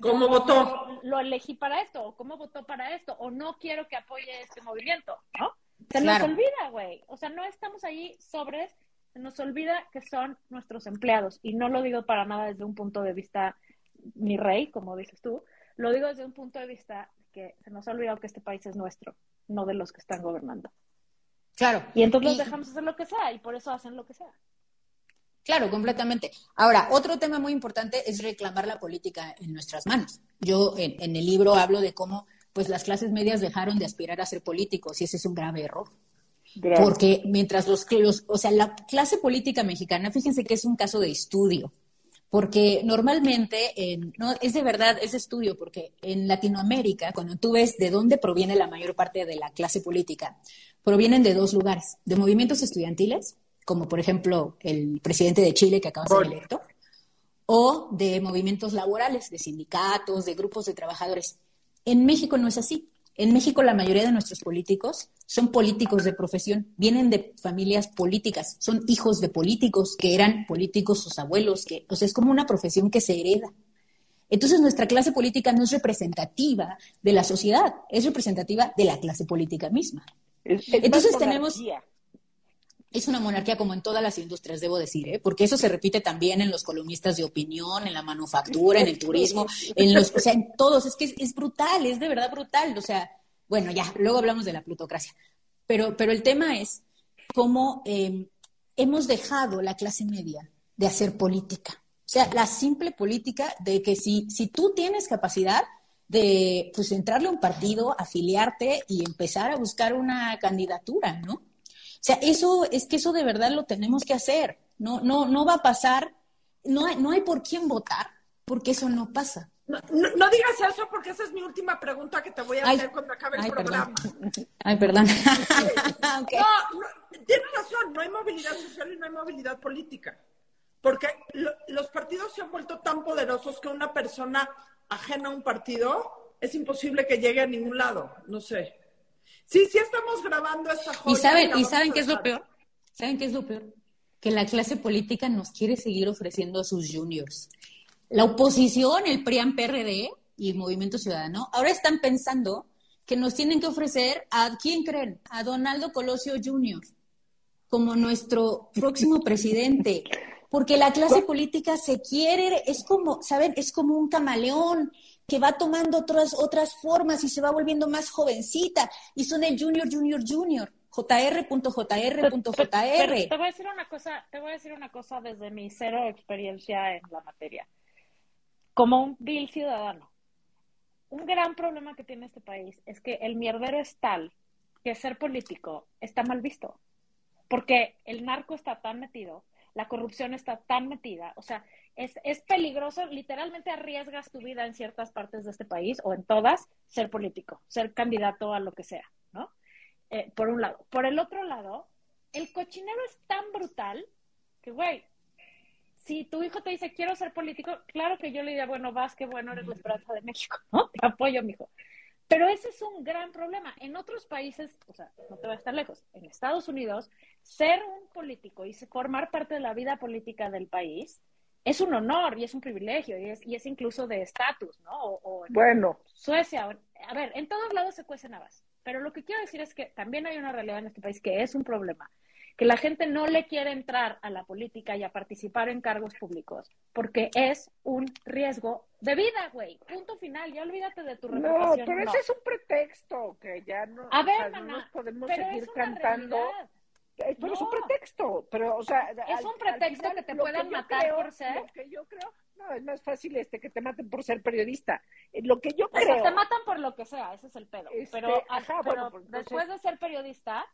[SPEAKER 1] ¿Cómo votó?
[SPEAKER 3] Lo, elegí para esto, o cómo votó para esto, o no quiero que apoye este movimiento, ¿no? Se nos olvida, güey. O sea, no estamos ahí sobres, se nos olvida que son nuestros empleados. Y no lo digo para nada desde un punto de vista mi rey, como dices tú, lo digo desde un punto de vista que se nos ha olvidado que este país es nuestro, no de los que están gobernando.
[SPEAKER 2] Claro.
[SPEAKER 3] Y entonces los dejamos hacer lo que sea y por eso hacen lo que sea.
[SPEAKER 2] Claro, completamente. Ahora, otro tema muy importante es reclamar la política en nuestras manos. Yo en, el libro hablo de cómo pues las clases medias dejaron de aspirar a ser políticos y ese es un grave error. Porque mientras los, los, o sea, la clase política mexicana, fíjense que es un caso de estudio porque normalmente, no, es de verdad, es estudio, porque en Latinoamérica, cuando tú ves de dónde proviene la mayor parte de la clase política, provienen de dos lugares, de movimientos estudiantiles, como por ejemplo el presidente de Chile que acaba de ser electo, o de movimientos laborales, de sindicatos, de grupos de trabajadores. En México no es así. En México la mayoría de nuestros políticos son políticos de profesión, vienen de familias políticas, son hijos de políticos que eran políticos sus abuelos, que, o sea, es como una profesión que se hereda. Entonces nuestra clase política no es representativa de la sociedad, es representativa de la clase política misma. Entonces tenemos es una monarquía como en todas las industrias, debo decir, ¿eh? porque eso se repite también en los columnistas de opinión, en la manufactura, en el turismo, en los, o sea, en todos. Es que es, brutal, es de verdad brutal. O sea, bueno, ya, luego hablamos de la plutocracia. Pero, pero el tema es cómo em, hemos dejado la clase media de hacer política. O sea, la simple política de que si, si tú tienes capacidad de pues entrarle a un partido, afiliarte y empezar a buscar una candidatura, ¿no? O sea, eso es que eso de verdad lo tenemos que hacer. No, no, no va a pasar. No hay, no hay por quién votar, porque eso no pasa.
[SPEAKER 1] No, no, digas eso porque esa es mi última pregunta que te voy a hacer cuando acabe el programa.
[SPEAKER 2] Ay, perdón.
[SPEAKER 1] no, tienes razón, no hay movilidad social y no hay movilidad política. Porque los partidos se han vuelto tan poderosos que una persona ajena a un partido es imposible que llegue a ningún lado. No sé. Sí, sí estamos grabando esta joya.
[SPEAKER 2] ¿Y saben, ¿y saben qué es lo peor? ¿Saben qué es lo peor? Que la clase política nos quiere seguir ofreciendo a sus juniors. La oposición, el PRIAN-PRD y el Movimiento Ciudadano, ahora están pensando que nos tienen que ofrecer a, ¿quién creen? A Donaldo Colosio Jr. como nuestro próximo presidente. Porque la clase política se quiere, es como, ¿saben? Es como un camaleón que va tomando otras, otras formas y se va volviendo más jovencita. Y son el junior, junior, junior. JR.jr.jr.
[SPEAKER 3] Te voy a decir una cosa, te voy a decir una cosa desde mi cero experiencia en la materia. Como un vil ciudadano. Un gran problema que tiene este país es que el mierdero es tal que ser político está mal visto. Porque el narco está tan metido, la corrupción está tan metida, o sea, es, es, peligroso, literalmente arriesgas tu vida en ciertas partes de este país o en todas, ser político, ser candidato a lo que sea, ¿no? Eh, por un lado. Por el otro lado, el cochinero es tan brutal que, güey, si tu hijo te dice, quiero ser político, claro que yo le diría, bueno, vas, que bueno, eres la esperanza de México, ¿no? Te apoyo, mijo. Pero ese es un gran problema. En otros países, o sea, no te voy a estar lejos, en Estados Unidos, ser un político y formar parte de la vida política del país es un honor y es un privilegio y es, y es incluso de estatus, ¿no? O,
[SPEAKER 4] bueno.
[SPEAKER 3] Suecia, a ver, en todos lados se cuecen habas. Pero lo que quiero decir es que también hay una realidad en este país que es un problema, que la gente no le quiere entrar a la política y a participar en cargos públicos, porque es un riesgo de vida, güey. Punto final, ya olvídate de tu reputación.
[SPEAKER 4] No, pero ese es un pretexto, que ya no,
[SPEAKER 3] a ver,
[SPEAKER 4] no nos podemos seguir cantando. Pero es un pretexto, pero, o sea...
[SPEAKER 3] Es un pretexto que te puedan matar por ser...
[SPEAKER 4] Lo que yo creo, no, es más fácil este que te maten por ser periodista. Eh, lo que yo
[SPEAKER 3] o
[SPEAKER 4] creo...
[SPEAKER 3] Sea, te matan por lo que sea, ese es el pedo. Este, pero, ajá, pero bueno, pues, después de ser periodista,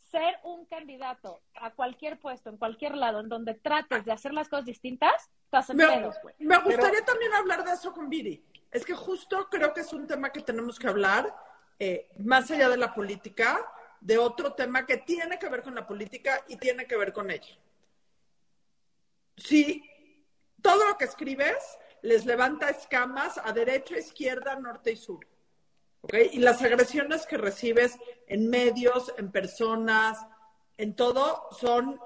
[SPEAKER 3] ser un candidato a cualquier puesto, en cualquier lado, en donde trates de hacer las cosas distintas, estás en
[SPEAKER 1] me,
[SPEAKER 3] pedos, güey.
[SPEAKER 1] Me gustaría también hablar de eso con Viri. Es que justo creo que es un tema que tenemos que hablar, eh, más allá de la política, de otro tema que tiene que ver con la política y tiene que ver con ella. Si todo lo que escribes les levanta escamas a derecha, izquierda, norte y sur. Y las agresiones que recibes en medios, en personas, en todo, son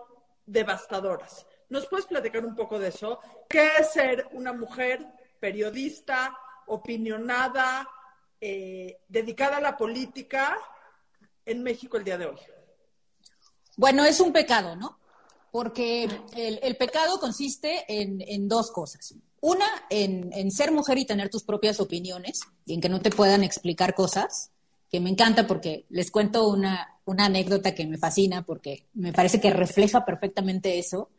[SPEAKER 1] devastadoras. ¿Nos puedes platicar un poco de eso? ¿Qué es ser una mujer periodista, opinionada, eh, dedicada a la política en México el día de hoy?
[SPEAKER 2] Bueno, es un pecado, ¿no? Porque el, pecado consiste en dos cosas. Una, en, ser mujer y tener tus propias opiniones y en que no te puedan explicar cosas, que me encanta porque les cuento una, anécdota que me fascina porque me parece que refleja perfectamente eso,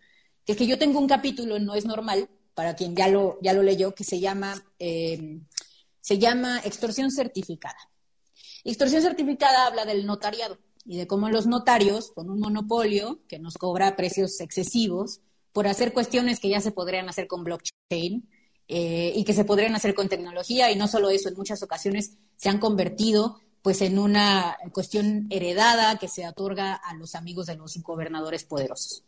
[SPEAKER 2] que es que yo tengo un capítulo No es normal, para quien ya lo, ya lo leyó, que se llama, eh, se llama Extorsión Certificada. Extorsión Certificada habla del notariado y de cómo los notarios, con un monopolio que nos cobra precios excesivos, por hacer cuestiones que ya se podrían hacer con blockchain eh, y que se podrían hacer con tecnología y no solo eso, en muchas ocasiones se han convertido pues en una cuestión heredada que se otorga a los amigos de los gobernadores poderosos.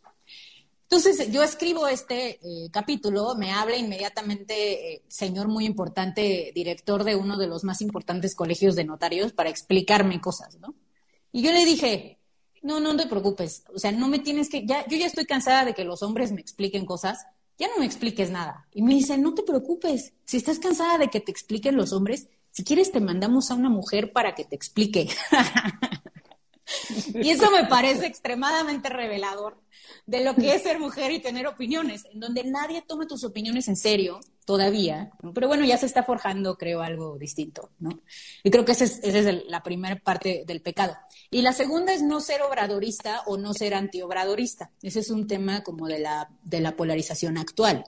[SPEAKER 2] Entonces, yo escribo este eh, capítulo, me habla inmediatamente eh, señor muy importante, director de uno de los más importantes colegios de notarios, para explicarme cosas, ¿no? Y yo le dije, no, no te preocupes. O sea, no me tienes que, ya, yo ya estoy cansada de que los hombres me expliquen cosas. Ya no me expliques nada. Y me dice, no te preocupes. Si estás cansada de que te expliquen los hombres, si quieres te mandamos a una mujer para que te explique. y eso me parece extremadamente revelador de lo que es ser mujer y tener opiniones, en donde nadie toma tus opiniones en serio todavía, pero bueno, ya se está forjando, creo, algo distinto, ¿no? Y creo que esa es, la primera parte del pecado. Y la segunda es no ser obradorista o no ser antiobradorista. Ese es un tema como de la, de la polarización actual,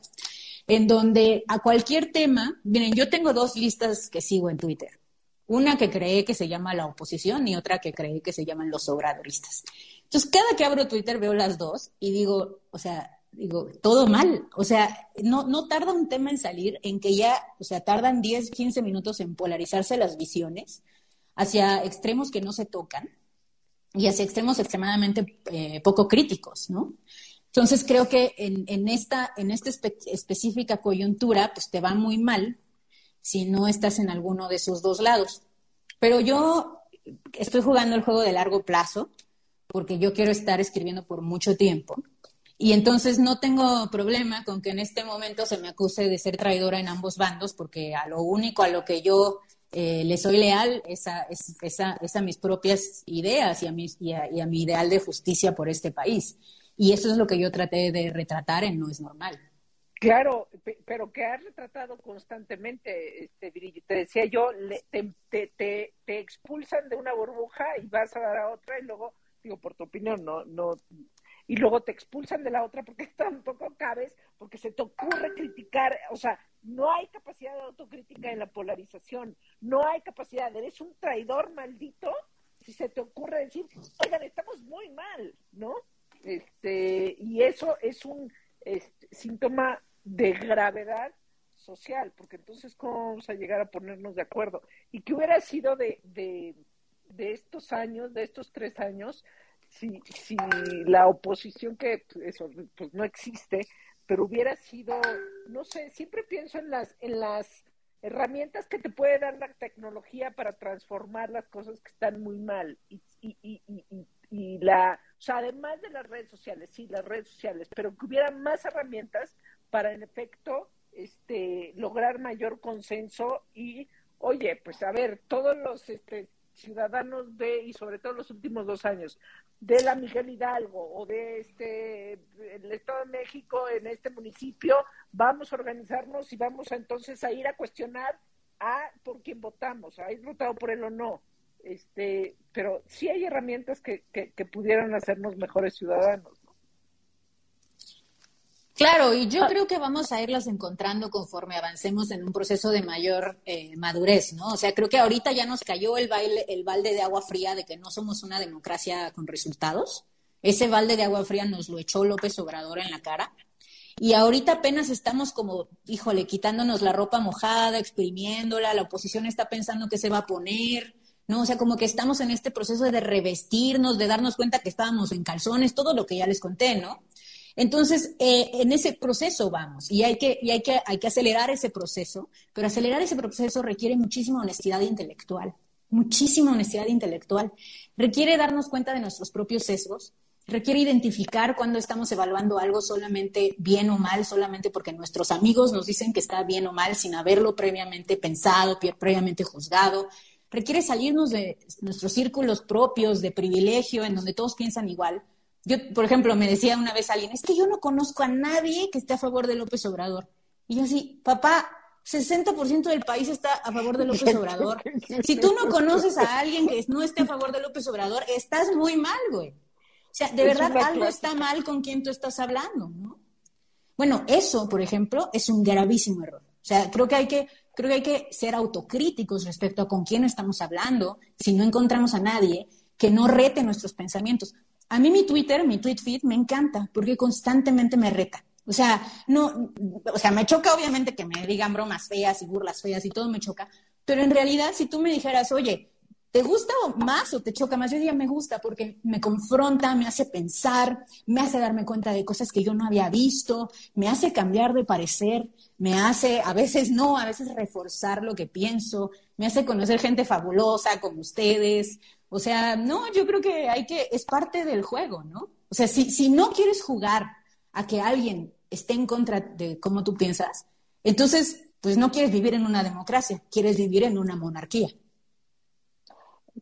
[SPEAKER 2] en donde a cualquier tema, miren, yo tengo dos listas que sigo en Twitter. Una que cree que se llama la oposición y otra que cree que se llaman los obradoristas. Entonces, cada que abro Twitter veo las dos y digo, o sea, digo, todo mal. O sea, no, no tarda un tema en salir, en que ya, o sea, tardan 10, 15 minutos en polarizarse las visiones hacia extremos que no se tocan y hacia extremos extremadamente eh, poco críticos, ¿no? Entonces creo que en, en esta, en esta específica coyuntura, pues te va muy mal si no estás en alguno de esos dos lados. Pero yo estoy jugando el juego de largo plazo porque yo quiero estar escribiendo por mucho tiempo. Y entonces no tengo problema con que en este momento se me acuse de ser traidora en ambos bandos, porque a lo único a lo que yo eh, le soy leal es a, es, mis propias ideas y a, mis, y, a, mi ideal de justicia por este país. Y eso es lo que yo traté de retratar en No es normal.
[SPEAKER 4] Claro, pero que has retratado constantemente, este, te decía yo, te, te, te, expulsan de una burbuja y vas a dar a otra y luego, digo, por tu opinión, no, no, y luego te expulsan de la otra porque tampoco cabes, porque se te ocurre criticar, o sea, no hay capacidad de autocrítica en la polarización, no hay capacidad, eres un traidor maldito si se te ocurre decir, oigan, estamos muy mal, ¿no? Este, y eso es un este, síntoma de gravedad social, porque entonces, ¿cómo vamos a llegar a ponernos de acuerdo? Y que hubiera sido de, de, de estos años, de estos tres años, si, si la oposición que eso pues no existe, pero hubiera sido, no sé, siempre pienso en las, en las herramientas que te puede dar la tecnología para transformar las cosas que están muy mal. Y, y, y, y, y la, o sea, además de las redes sociales, sí, las redes sociales, pero que hubiera más herramientas para en efecto este lograr mayor consenso y oye, pues a ver, todos los este, ciudadanos de, y sobre todo los últimos dos años, de la Miguel Hidalgo o de este el Estado de México en este municipio, vamos a organizarnos y vamos a, entonces a ir a cuestionar a por quién votamos, ir votado por él o no. Este, pero sí hay herramientas que, que pudieran hacernos mejores ciudadanos.
[SPEAKER 2] Claro, y yo ah. creo que vamos a irlas encontrando conforme avancemos en un proceso de mayor eh, madurez, ¿no? O sea, creo que ahorita ya nos cayó el, baile, el balde de agua fría de que no somos una democracia con resultados. Ese balde de agua fría nos lo echó López Obrador en la cara. Y ahorita apenas estamos como, híjole, quitándonos la ropa mojada, exprimiéndola, la oposición está pensando qué se va a poner, ¿no? O sea, como que estamos en este proceso de revestirnos, de darnos cuenta que estábamos en calzones, todo lo que ya les conté, ¿no? Entonces, eh, en ese proceso vamos y, hay que, y hay, que, hay que acelerar ese proceso, pero acelerar ese proceso requiere muchísima honestidad intelectual, muchísima honestidad intelectual. Requiere darnos cuenta de nuestros propios sesgos, requiere identificar cuando estamos evaluando algo solamente bien o mal, solamente porque nuestros amigos nos dicen que está bien o mal sin haberlo previamente pensado, previamente juzgado. Requiere salirnos de nuestros círculos propios de privilegio en donde todos piensan igual yo, por ejemplo, me decía una vez alguien, es que yo no conozco a nadie que esté a favor de López Obrador. Y yo así, papá, 60% del país está a favor de López Obrador. Si tú no conoces a alguien que no esté a favor de López Obrador, estás muy mal, güey. O sea, de verdad algo está mal con quien tú estás hablando, ¿no? Bueno, eso, por ejemplo, es un gravísimo error. O sea, creo que hay que, creo que hay que ser autocríticos respecto a con quién estamos hablando, si no encontramos a nadie que no rete nuestros pensamientos. A mí mi Twitter, mi tweet feed me encanta porque constantemente me reta. O sea, no, o sea, me choca obviamente que me digan bromas feas y burlas feas y todo me choca, pero en realidad si tú me dijeras, oye, ¿te gusta más o te choca más? Yo diría, me gusta porque me confronta, me hace pensar, me hace darme cuenta de cosas que yo no había visto, me hace cambiar de parecer, me hace, a veces no, a veces reforzar lo que pienso, me hace conocer gente fabulosa como ustedes, o sea, no, yo creo que hay que, es parte del juego, ¿no? O sea, si, si no quieres jugar a que alguien esté en contra de cómo tú piensas, entonces, pues no quieres vivir en una democracia, quieres vivir en una monarquía.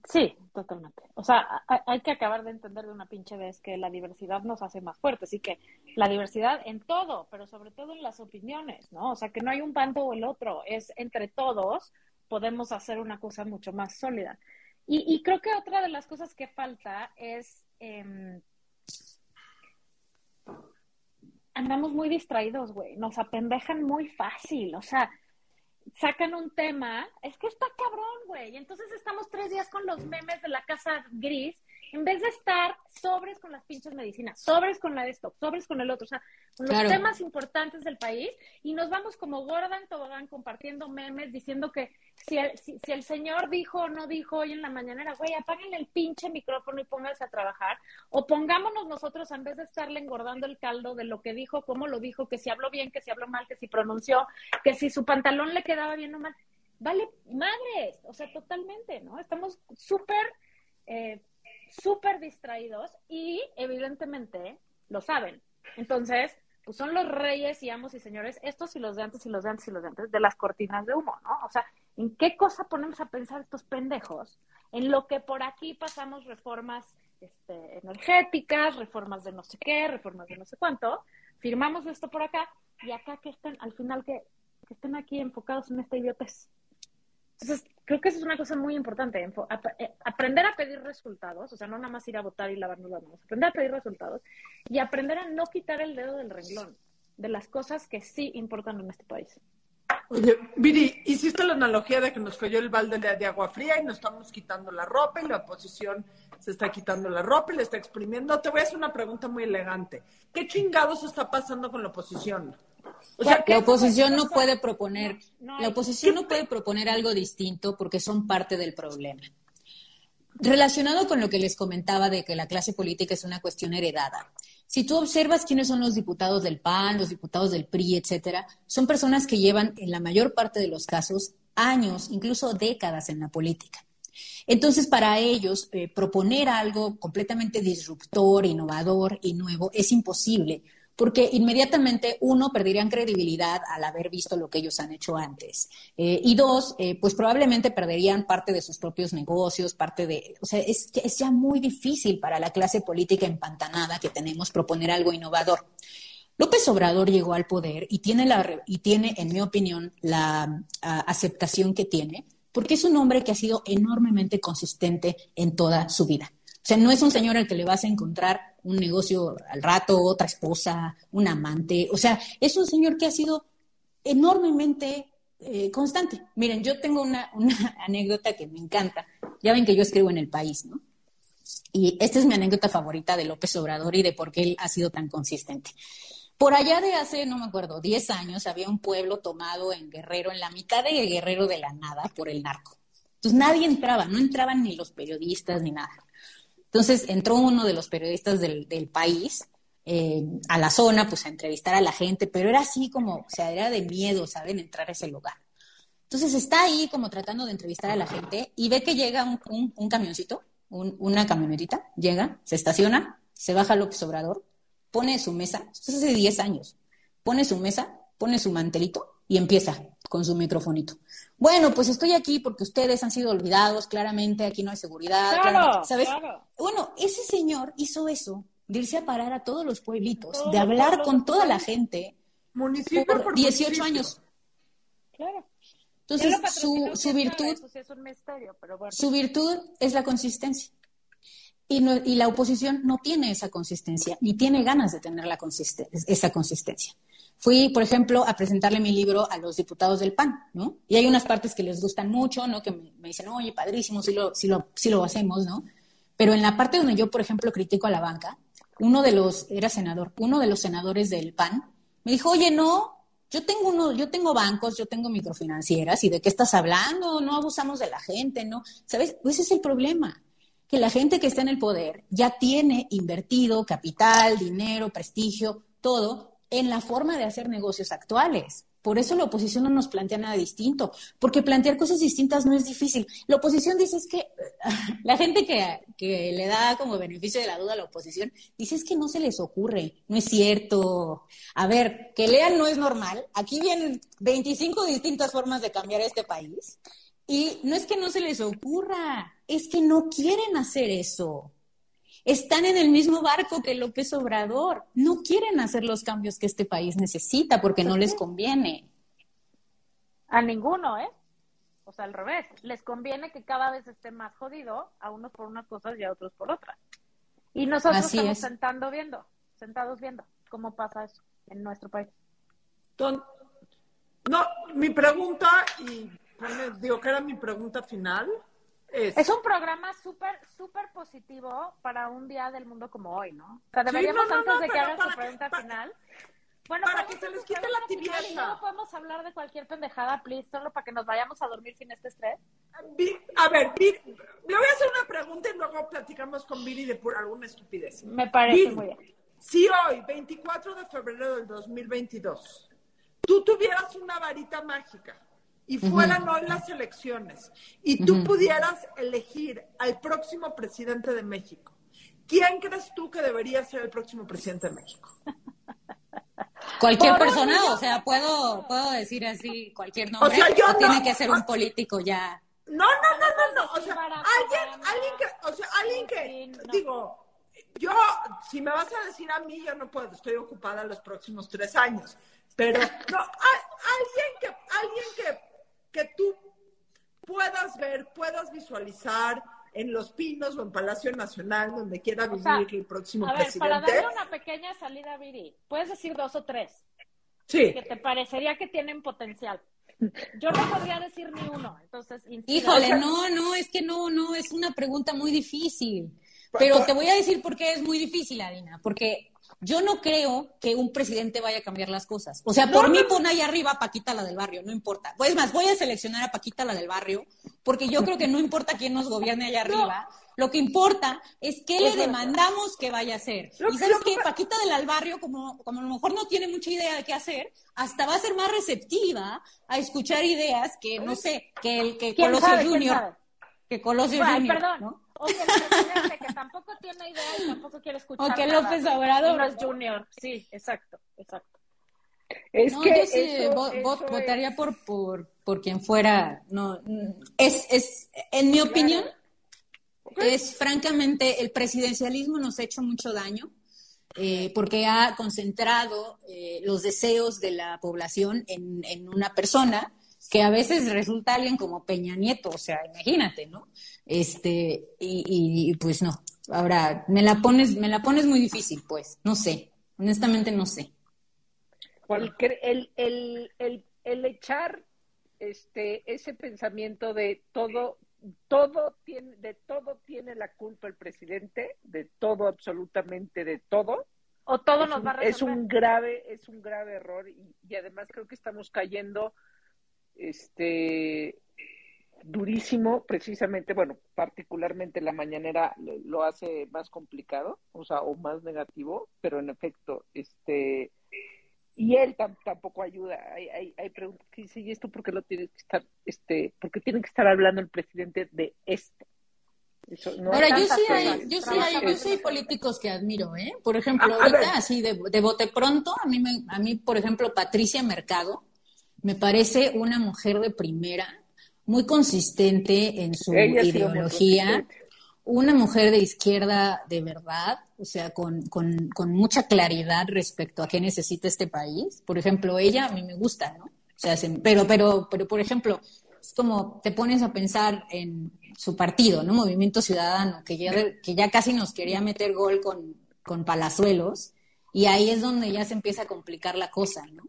[SPEAKER 3] Sí, totalmente. O sea, hay que acabar de entender de una pinche vez que la diversidad nos hace más fuertes y que la diversidad en todo, pero sobre todo en las opiniones, ¿no? O sea, que no hay un bando o el otro, es entre todos podemos hacer una cosa mucho más sólida. Y, creo que otra de las cosas que falta es... Em, andamos muy distraídos, güey. Nos apendejan muy fácil. O sea, sacan un tema. Es que está cabrón, güey. Y entonces estamos tres días con los memes de la casa gris en vez de estar sobres con las pinches medicinas, sobres con la de esto, sobres con el otro, o sea, con los temas importantes del país y nos vamos como Gordon Tobogán compartiendo memes diciendo que si el, si, el señor dijo o no dijo hoy en la mañanera, güey, apáguenle el pinche micrófono y pónganse a trabajar, o pongámonos nosotros en vez de estarle engordando el caldo de lo que dijo, cómo lo dijo, que si habló bien, que si habló mal, que si pronunció, que si su pantalón le quedaba bien o mal, vale madres, o sea, totalmente, ¿no? Estamos súper, eh, súper distraídos y evidentemente lo saben. Entonces, pues son los reyes y amos y señores, estos y los de antes y los de antes y los de antes, de las cortinas de humo, ¿no? O sea, ¿en qué cosa ponemos a pensar estos pendejos? En lo que por aquí pasamos reformas este, energéticas, reformas de no sé qué, reformas de no sé cuánto, firmamos esto por acá y acá que estén, al final que, estén aquí enfocados en esta idiotez. Entonces, creo que eso es una cosa muy importante, eh, aprender a pedir resultados, o sea, no nada más ir a votar y lavarnos las manos, aprender a pedir resultados y aprender a no quitar el dedo del renglón de las cosas que sí importan en este país.
[SPEAKER 1] Oye, Viri, hiciste la analogía de que nos cayó el balde de agua fría y nos estamos quitando la ropa y la oposición se está quitando la ropa y le está exprimiendo. Te voy a hacer una pregunta muy elegante. ¿Qué chingados está pasando con la oposición?
[SPEAKER 2] la oposición no puede proponer, la oposición no puede proponer algo distinto porque son parte del problema. Relacionado con lo que les comentaba de que la clase política es una cuestión heredada. Si tú observas quiénes son los diputados del PAN, los diputados del PRI, etcétera, son personas que llevan en la mayor parte de los casos años, incluso décadas en la política. Entonces, para ellos, eh, proponer algo completamente disruptor, innovador y nuevo es imposible, porque inmediatamente, uno, perderían credibilidad al haber visto lo que ellos han hecho antes. Eh, y dos, eh, pues probablemente perderían parte de sus propios negocios, parte de, o sea, es, ya muy difícil para la clase política empantanada que tenemos proponer algo innovador. López Obrador llegó al poder y tiene, la, y tiene en mi opinión, la aceptación que tiene, porque es un hombre que ha sido enormemente consistente en toda su vida. Sea, no es un señor al que le vas a encontrar un negocio al rato, otra esposa, un amante. O sea, es un señor que ha sido enormemente eh, constante. Miren, yo tengo una, una anécdota que me encanta. Ya ven que yo escribo en El País, ¿no? Y esta es mi anécdota favorita de López Obrador y de por qué él ha sido tan consistente. Por allá de hace, no me acuerdo, 10 años, había un pueblo tomado en Guerrero, en la mitad de Guerrero de la nada, por el narco. Entonces nadie entraba, no entraban ni los periodistas ni nada. Entonces entró uno de los periodistas del, país eh, a la zona, pues a entrevistar a la gente, pero era así como, o sea, era de miedo, ¿saben?, entrar a ese lugar. Entonces está ahí como tratando de entrevistar a la gente y ve que llega un, un, camioncito, una camionetita, llega, se estaciona, se baja López Obrador, pone su mesa, esto es hace 10 años, pone su mesa, pone su mantelito y empieza con su microfonito. Bueno, pues estoy aquí porque ustedes han sido olvidados, claramente aquí no hay seguridad,
[SPEAKER 3] claro,
[SPEAKER 2] ¿sabes? Bueno, ese señor hizo eso, de irse a parar a todos los pueblitos, de hablar con toda la gente
[SPEAKER 1] municipio
[SPEAKER 2] por, 18 años.
[SPEAKER 3] Claro.
[SPEAKER 2] Entonces, su, su virtud, su virtud es la consistencia. Y, y, la oposición no tiene esa consistencia, ni tiene ganas de tener la esa consistencia. Fui, por ejemplo, a presentarle mi libro a los diputados del PAN, ¿no? Y hay unas partes que les gustan mucho, ¿no? Que me, dicen, oye, padrísimo, si lo, si, lo, si lo hacemos, ¿no? Pero en la parte donde yo, por ejemplo, critico a la banca, uno de los, era senador, uno de los senadores del PAN, me dijo, oye, no, yo tengo uno, yo tengo bancos, yo tengo microfinancieras, ¿y de qué estás hablando? No abusamos de la gente, ¿no? ¿Sabes? Pues ese es el problema que la gente que está en el poder ya tiene invertido capital, dinero, prestigio, todo en la forma de hacer negocios actuales. Por eso la oposición no nos plantea nada distinto, porque plantear cosas distintas no es difícil. La oposición dice es que la gente que, le da como beneficio de la duda a la oposición dice es que no se les ocurre, no es cierto. A ver, que lean no es normal. Aquí vienen 25 distintas formas de cambiar este país y no es que no se les ocurra, es que no quieren hacer eso están en el mismo barco que López Obrador. No quieren hacer los cambios que este país necesita porque no les conviene.
[SPEAKER 3] A ninguno, ¿eh? O sea, al revés. Les conviene que cada vez esté más jodido, a unos por unas cosas y a otros por otras. Y nosotros estamos sentando viendo, sentados viendo cómo pasa eso en nuestro país.
[SPEAKER 1] No, mi pregunta, y digo que era mi pregunta final,
[SPEAKER 3] es, un programa súper, súper positivo para un día del mundo como hoy, ¿no? O sea, deberíamos antes de que hagan su pregunta final.
[SPEAKER 1] Bueno, para que se les quite la tibieza.
[SPEAKER 3] No podemos hablar de cualquier pendejada, please, solo para que nos vayamos a dormir sin este estrés.
[SPEAKER 1] A ver, le voy a hacer una pregunta y luego platicamos con Billy de por alguna estupidez.
[SPEAKER 3] Me parece muy bien.
[SPEAKER 1] Si hoy, 24 de febrero del 2022, tú tuvieras una varita mágica y fueran hoy las elecciones y tú pudieras elegir al próximo presidente de México, ¿quién crees tú que debería ser el próximo presidente de México?
[SPEAKER 2] Cualquier persona, o sea, puedo, puedo decir así cualquier nombre. O sea, yo tiene que ser un político ya.
[SPEAKER 1] No, no, no, no, no. O sea, alguien, alguien que, o sea, alguien que, digo, yo, si me vas a decir a mí, yo no puedo, estoy ocupada los próximos tres años. Pero, no, alguien que, alguien que, que tú puedas ver, puedas visualizar en Los Pinos o en Palacio Nacional, donde quiera vivir el próximo a ver,
[SPEAKER 3] Para darle una pequeña salida, Viri, puedes decir dos o tres.
[SPEAKER 1] Sí.
[SPEAKER 3] Que te parecería que tienen potencial. Yo no podría decir ni uno, entonces...
[SPEAKER 2] Híjole, no, no, es que no, no, es una pregunta muy difícil. Pero te voy a decir por qué es muy difícil, Adina, porque yo no creo que un presidente vaya a cambiar las cosas. O sea, por mí pon ahí arriba a Paquita la del barrio, no importa. Pues más, voy a seleccionar a Paquita la del barrio, porque yo creo que no importa quién nos gobierne allá arriba. Lo que importa es qué le demandamos que vaya a hacer. y sabes qué, Paquita del barrio, como, como a lo mejor no tiene mucha idea de qué hacer, hasta va a ser más receptiva a escuchar ideas que, no sé, que el que Colosio Junior. Que Colosio Junior.
[SPEAKER 3] Perdón. O que el presidente que tampoco tiene idea y tampoco quiere escuchar.
[SPEAKER 2] O que López Obrador.
[SPEAKER 3] No es Junior. Sí, exacto, exacto.
[SPEAKER 2] Es que yo sí votaría por, por, por quien fuera. No, es, es, en mi opinión, es francamente, el presidencialismo nos ha hecho mucho daño. Eh, porque ha concentrado eh, los deseos de la población en, en, una persona que a veces resulta alguien como Peña Nieto, o sea, imagínate, ¿no? Este, y, pues no. Ahora, me la pones, me la pones muy difícil, pues, no sé, honestamente no sé.
[SPEAKER 4] El, el, el, el echar este, ese pensamiento de todo, todo tiene, de todo tiene la culpa el presidente, de todo, absolutamente de todo.
[SPEAKER 3] O todo nos va a
[SPEAKER 4] Es un grave, es un grave error y, y además creo que estamos cayendo este durísimo, precisamente, bueno, particularmente la mañanera lo hace más complicado, o sea, o más negativo, pero en efecto, este, y él tampoco ayuda. Hay, hay, hay preguntas que dice, ¿y esto por qué lo tiene que estar, este, porque tiene que estar hablando el presidente de esto?
[SPEAKER 2] Ahora, yo sí, hay, yo, sí hay, yo sí hay políticos que admiro, ¿eh? Por ejemplo, ahorita, así de, de bote pronto, a mí, me, a mí, por ejemplo, Patricia Mercado, me parece una mujer de primera, muy consistente en su ideología, una mujer de izquierda de verdad, o sea, con, con, con, mucha claridad respecto a qué necesita este país. Por ejemplo, ella a mí me gusta, ¿no? O sea, pero, pero, pero, por ejemplo, es como te pones a pensar en su partido, ¿no? Movimiento Ciudadano, que ya, que ya casi nos quería meter gol con, con palazuelos, y ahí es donde ya se empieza a complicar la cosa, ¿no?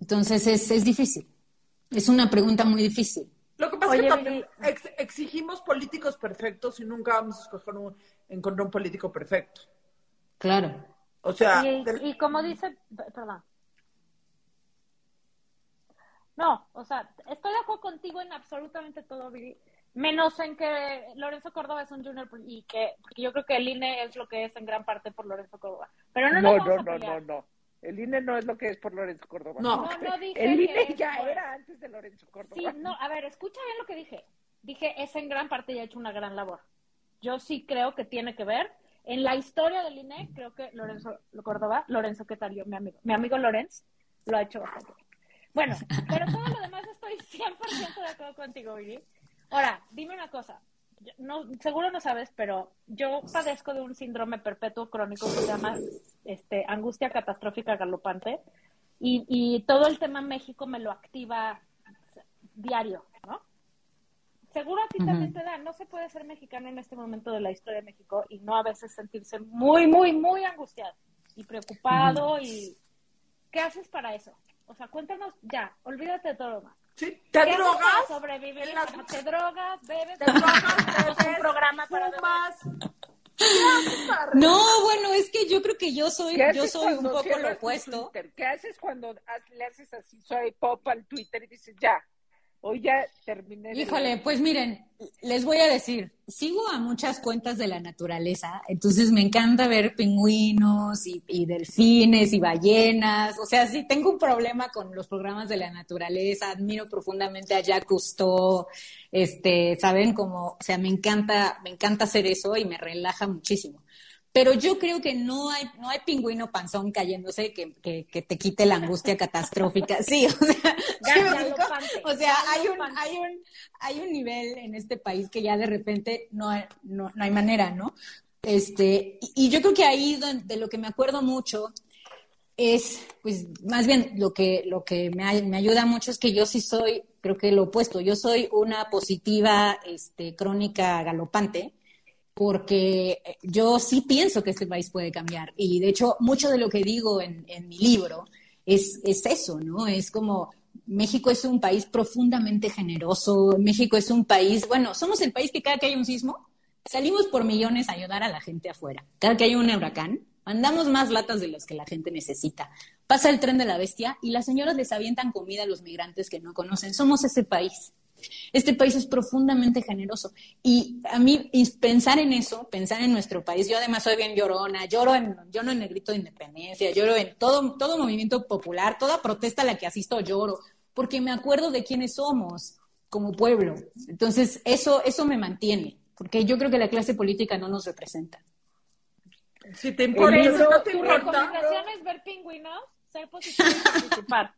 [SPEAKER 2] Entonces es, es difícil. Es una pregunta muy difícil.
[SPEAKER 1] Lo que pasa es que exigimos políticos perfectos y nunca vamos a escoger un, encontrar un político perfecto.
[SPEAKER 2] Claro.
[SPEAKER 1] O sea.
[SPEAKER 3] Y, como dice. Perdón. No, o sea, estoy de acuerdo contigo en absolutamente todo, Menos en que Lorenzo Córdoba es un junior y que yo creo que el INE es lo que es en gran parte por Lorenzo Córdoba. Pero no, no,
[SPEAKER 4] no, no, no, no. El INE no es lo que es por Lorenzo Córdoba.
[SPEAKER 3] No, no, dije
[SPEAKER 4] El INE ya era antes de Lorenzo Córdoba.
[SPEAKER 3] Sí, no, a ver, escucha bien lo que dije. Dije, es en gran parte ya ha hecho una gran labor. Yo sí creo que tiene que ver. En la historia del INE, creo que Lorenzo Córdoba, Lorenzo, ¿qué tal yo? Mi amigo, mi amigo Lorenz, lo ha hecho bastante Bueno, pero todo lo demás estoy 100% de acuerdo contigo, Vivi. Ahora, dime una cosa no, seguro no sabes, pero yo padezco de un síndrome perpetuo crónico que se llama este, angustia catastrófica galopante y, y todo el tema México me lo activa diario, ¿no? Seguro a ti también te da, no se puede ser mexicano en este momento de la historia de México y no a veces sentirse muy, muy, muy angustiado y preocupado y ¿qué haces para eso? O sea, cuéntanos ya, olvídate de todo lo más.
[SPEAKER 1] Sí, te drogas.
[SPEAKER 3] Sobrevivir. Te drogas, bebes. Te drogas, bebes. un programa para fumas.
[SPEAKER 2] No, bueno, es que yo creo que yo soy, yo soy un poco lo opuesto.
[SPEAKER 4] ¿Qué haces cuando le haces así, soy pop al Twitter y dices, ya, Hoy ya terminé.
[SPEAKER 2] Híjole, pues miren, les voy a decir, sigo a muchas cuentas de la naturaleza, entonces me encanta ver pingüinos y, delfines y ballenas, o sea, sí tengo un problema con los programas de la naturaleza, admiro profundamente a Jacques Cousteau, este, saben cómo, o sea, me encanta, me encanta hacer eso y me relaja muchísimo. Pero yo creo que no hay, no hay pingüino panzón cayéndose que, que, te quite la angustia catastrófica. Sí, o sea, o sea hay, un, hay, un, hay un nivel en este país que ya de repente no hay, no, hay manera, ¿no? Este, y, yo creo que ahí de lo que me acuerdo mucho es, pues, más bien lo que, lo que me, me, ayuda mucho es que yo sí soy, creo que lo opuesto, yo soy una positiva este, crónica galopante porque eh, yo sí pienso que este país puede cambiar. Y de hecho, mucho de lo que digo en, mi libro es, es, eso, ¿no? Es como México es un país profundamente generoso, México es un país, bueno, somos el país que cada que hay un sismo, salimos por millones a ayudar a la gente afuera. Cada que hay un huracán, mandamos más latas de las que la gente necesita. Pasa el tren de la bestia y las señoras les avientan comida a los migrantes que no conocen. Somos ese país. Este país es profundamente generoso. Y a mí pensar en eso, pensar en nuestro país, yo además soy bien llorona, lloro en, lloro en el grito de independencia, lloro en todo, todo movimiento popular, toda protesta a la que asisto lloro, porque me acuerdo de quiénes somos como pueblo. Entonces, eso, eso me mantiene, porque yo creo que la clase política no nos representa.
[SPEAKER 1] Si te importa, no te importa.
[SPEAKER 3] ver pingüinos, ser positivo y participar.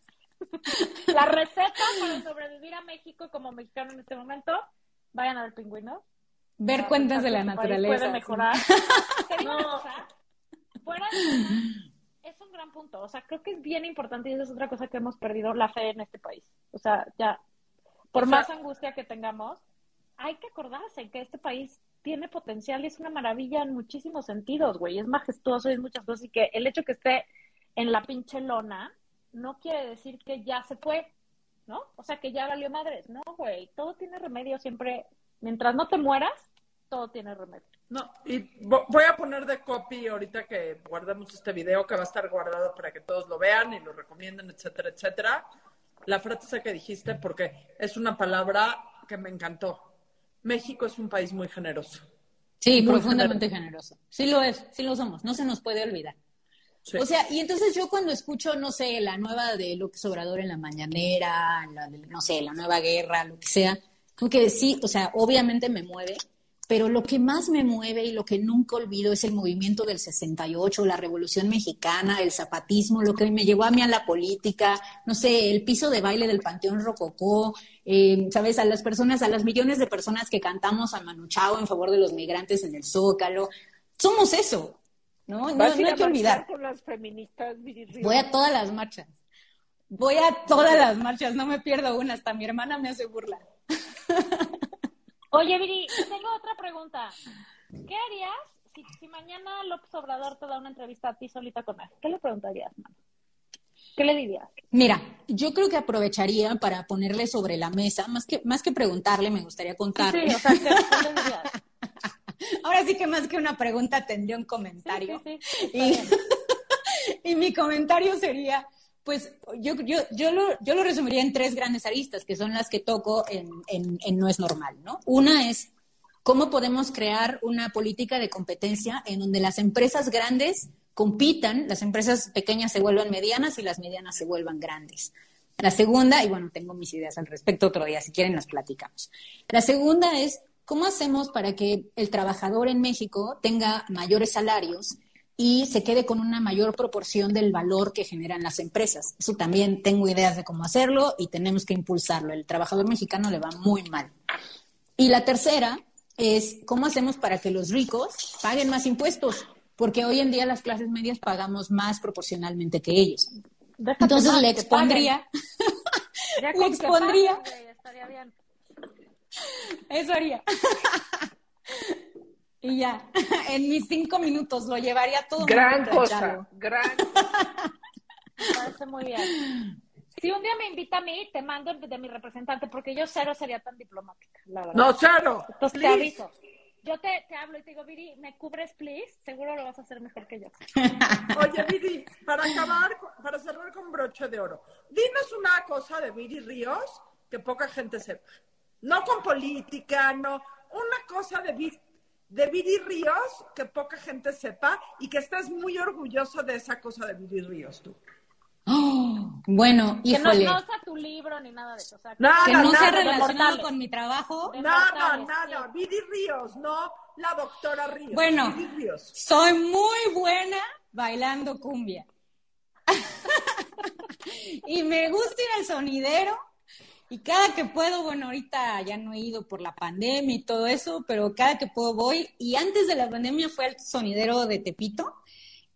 [SPEAKER 3] La receta para sobrevivir a México como mexicano en este momento, vayan a ver pingüinos.
[SPEAKER 2] Ver cuentas de la naturaleza.
[SPEAKER 3] Puede mejorar. Fuera es un gran punto. O sea, creo que es bien importante y esa es otra cosa que hemos perdido, la fe en este país. O sea, ya, por más angustia que tengamos, hay que acordarse que este país tiene potencial y es una maravilla en muchísimos sentidos, güey. Es majestuoso y es muchas cosas y que el hecho que esté en la pinche lona no quiere decir que ya se fue, ¿no? O sea, que ya valió madres. No, güey, todo tiene remedio siempre. Mientras no te mueras, todo tiene remedio.
[SPEAKER 1] No, y voy a poner de copy ahorita que guardamos este video que va a estar guardado para que todos lo vean y lo recomienden, etcétera, etcétera. La frase que dijiste porque es una palabra que me encantó. México es un país muy generoso.
[SPEAKER 2] Sí, profundamente generoso. Sí lo es, sí lo somos, no se nos puede olvidar. O sea, y entonces yo cuando escucho, no sé, la nueva de López Obrador en la mañanera, la no sé, la nueva guerra, lo que sea, como que sí, o sea, obviamente me mueve, pero lo que más me mueve y lo que nunca olvido es el movimiento del 68, la Revolución Mexicana, el zapatismo, lo que me llevó a mí a la política, no sé, el piso de baile del Panteón Rococó, eh, ¿sabes? A las personas, a las millones de personas que cantamos a Manu en favor de los migrantes en el Zócalo. Somos eso, ¿no? No, hay que olvidar. Voy a todas las marchas. Voy a todas las marchas, no me pierdo una, hasta mi hermana me hace burla.
[SPEAKER 3] Oye, Viri, tengo otra pregunta. ¿Qué harías si, mañana López Obrador te da una entrevista a ti solita con él? ¿Qué le preguntarías, ¿Qué le dirías?
[SPEAKER 2] Mira, yo creo que aprovecharía para ponerle sobre la mesa, más que, más que preguntarle, me gustaría contarle. Sí, o sea, ¿qué, le dirías? Sí que más que una pregunta tendría un comentario. y, mi comentario sería, pues yo, yo, yo, lo, yo lo resumiría en tres grandes aristas, que son las que toco en, en, No es normal, ¿no? Una es cómo podemos crear una política de competencia en donde las empresas grandes compitan, las empresas pequeñas se vuelvan medianas y las medianas se vuelvan grandes. La segunda, y bueno, tengo mis ideas al respecto otro día, si quieren las platicamos. La segunda es ¿Cómo hacemos para que el trabajador en México tenga mayores salarios y se quede con una mayor proporción del valor que generan las empresas? Eso también tengo ideas de cómo hacerlo y tenemos que impulsarlo. El trabajador mexicano le va muy mal. Y la tercera es cómo hacemos para que los ricos paguen más impuestos, porque hoy en día las clases medias pagamos más proporcionalmente que ellos. Entonces le expondría, le expondría, eso haría. y ya, en mis cinco minutos lo llevaría todo.
[SPEAKER 4] Gran cosa, gran.
[SPEAKER 3] Me parece muy bien. Si un día me invita a mí, te mando de mi representante, porque yo cero sería tan diplomática, la verdad.
[SPEAKER 1] No, cero.
[SPEAKER 3] Entonces te aviso. Yo te, te, hablo y te digo, Viri, ¿me cubres, please? Seguro lo vas a hacer mejor que yo.
[SPEAKER 1] Oye, Viri, para acabar, para cerrar con broche de oro, dinos una cosa de Viri Ríos que poca gente sepa. No con política, no. Una cosa de, de Viri Ríos que poca gente sepa y que estés muy orgulloso de esa cosa de Viri Ríos tú.
[SPEAKER 2] Oh, bueno,
[SPEAKER 3] Que no,
[SPEAKER 2] híjole,
[SPEAKER 3] no sea tu libro ni nada de eso. O sea,
[SPEAKER 1] Nada,
[SPEAKER 2] que no
[SPEAKER 1] nada,
[SPEAKER 2] sea relacionado
[SPEAKER 3] mortales.
[SPEAKER 2] con mi trabajo.
[SPEAKER 1] Nada,
[SPEAKER 3] mortales,
[SPEAKER 1] nada.
[SPEAKER 3] sí.
[SPEAKER 1] Viri Ríos, no la doctora Ríos.
[SPEAKER 2] Bueno.
[SPEAKER 1] Viri Ríos.
[SPEAKER 2] Soy muy buena bailando cumbia. y me gusta ir al sonidero. Y cada que puedo, bueno, ahorita ya no he ido por la pandemia y todo eso, pero cada que puedo voy. Y antes de la pandemia fue al sonidero de Tepito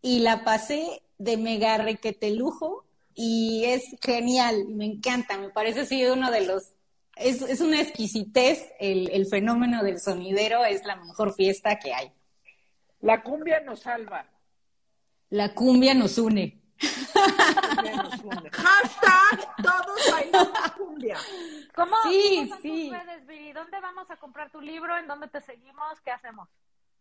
[SPEAKER 2] y la pasé de mega requete lujo y es genial, me encanta, me parece así uno de los... Es, es una exquisitez el, el fenómeno del sonidero, es la mejor fiesta que hay.
[SPEAKER 4] La cumbia nos salva.
[SPEAKER 2] La cumbia nos une.
[SPEAKER 1] Hashtag todos bailando cumbia.
[SPEAKER 3] ¿Cómo,
[SPEAKER 2] Sí,
[SPEAKER 3] cómo
[SPEAKER 2] sí.
[SPEAKER 3] redes, Viri? ¿Dónde vamos a comprar tu libro? ¿En dónde te seguimos? ¿Qué hacemos?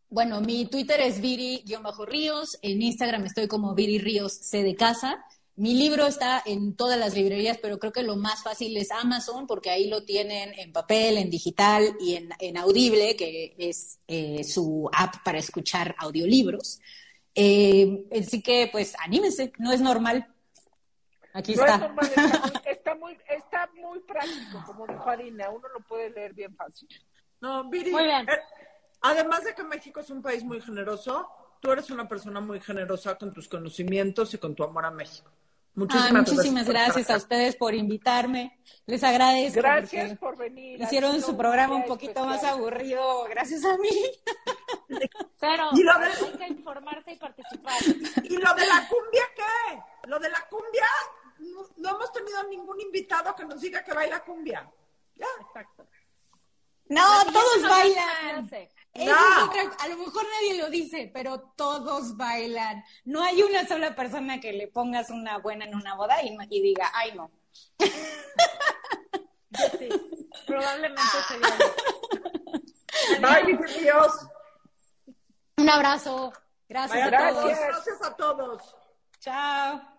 [SPEAKER 2] Bueno, mi Twitter es Viri-Ríos, en Instagram estoy como Viri Ríos C de casa. Mi libro está en todas las librerías, pero creo que lo más fácil es Amazon, porque ahí lo tienen en papel, en digital y en, en Audible, que es eh, su app para escuchar audiolibros. Eh, así que, pues, anímense, no es normal. Aquí
[SPEAKER 4] No
[SPEAKER 2] está.
[SPEAKER 4] es normal, está muy, está muy, está muy práctico, como dijo Adina, uno lo puede leer bien fácil.
[SPEAKER 1] No, Viri,
[SPEAKER 3] Muy bien.
[SPEAKER 1] eh, además de que México es un país muy generoso, tú eres una persona muy generosa con tus conocimientos y con tu amor a México. Muchísimas,
[SPEAKER 2] Ay, muchísimas gracias a ustedes por invitarme. Les agradezco.
[SPEAKER 4] Gracias por venir.
[SPEAKER 2] Hicieron su programa un poquito más aburrido gracias a mí.
[SPEAKER 3] Pero
[SPEAKER 1] Y lo de-
[SPEAKER 3] hay que informarse y participar.
[SPEAKER 1] ¿Y lo de la cumbia qué? Lo de la cumbia, no, no hemos tenido ningún invitado que nos diga que baila cumbia. Ya.
[SPEAKER 3] Exacto.
[SPEAKER 2] No, todos bailan.
[SPEAKER 3] Clase.
[SPEAKER 2] Esa
[SPEAKER 1] No.
[SPEAKER 2] es otra- a lo mejor nadie lo dice, pero todos bailan. No hay una sola persona que le pongas una buena en una boda y, y diga, ay no.
[SPEAKER 3] Yo sí. Probablemente sería yo.
[SPEAKER 1] Bye, mis tíos.
[SPEAKER 2] Un abrazo. Gracias a todos.
[SPEAKER 1] Gracias a todos.
[SPEAKER 2] Chao.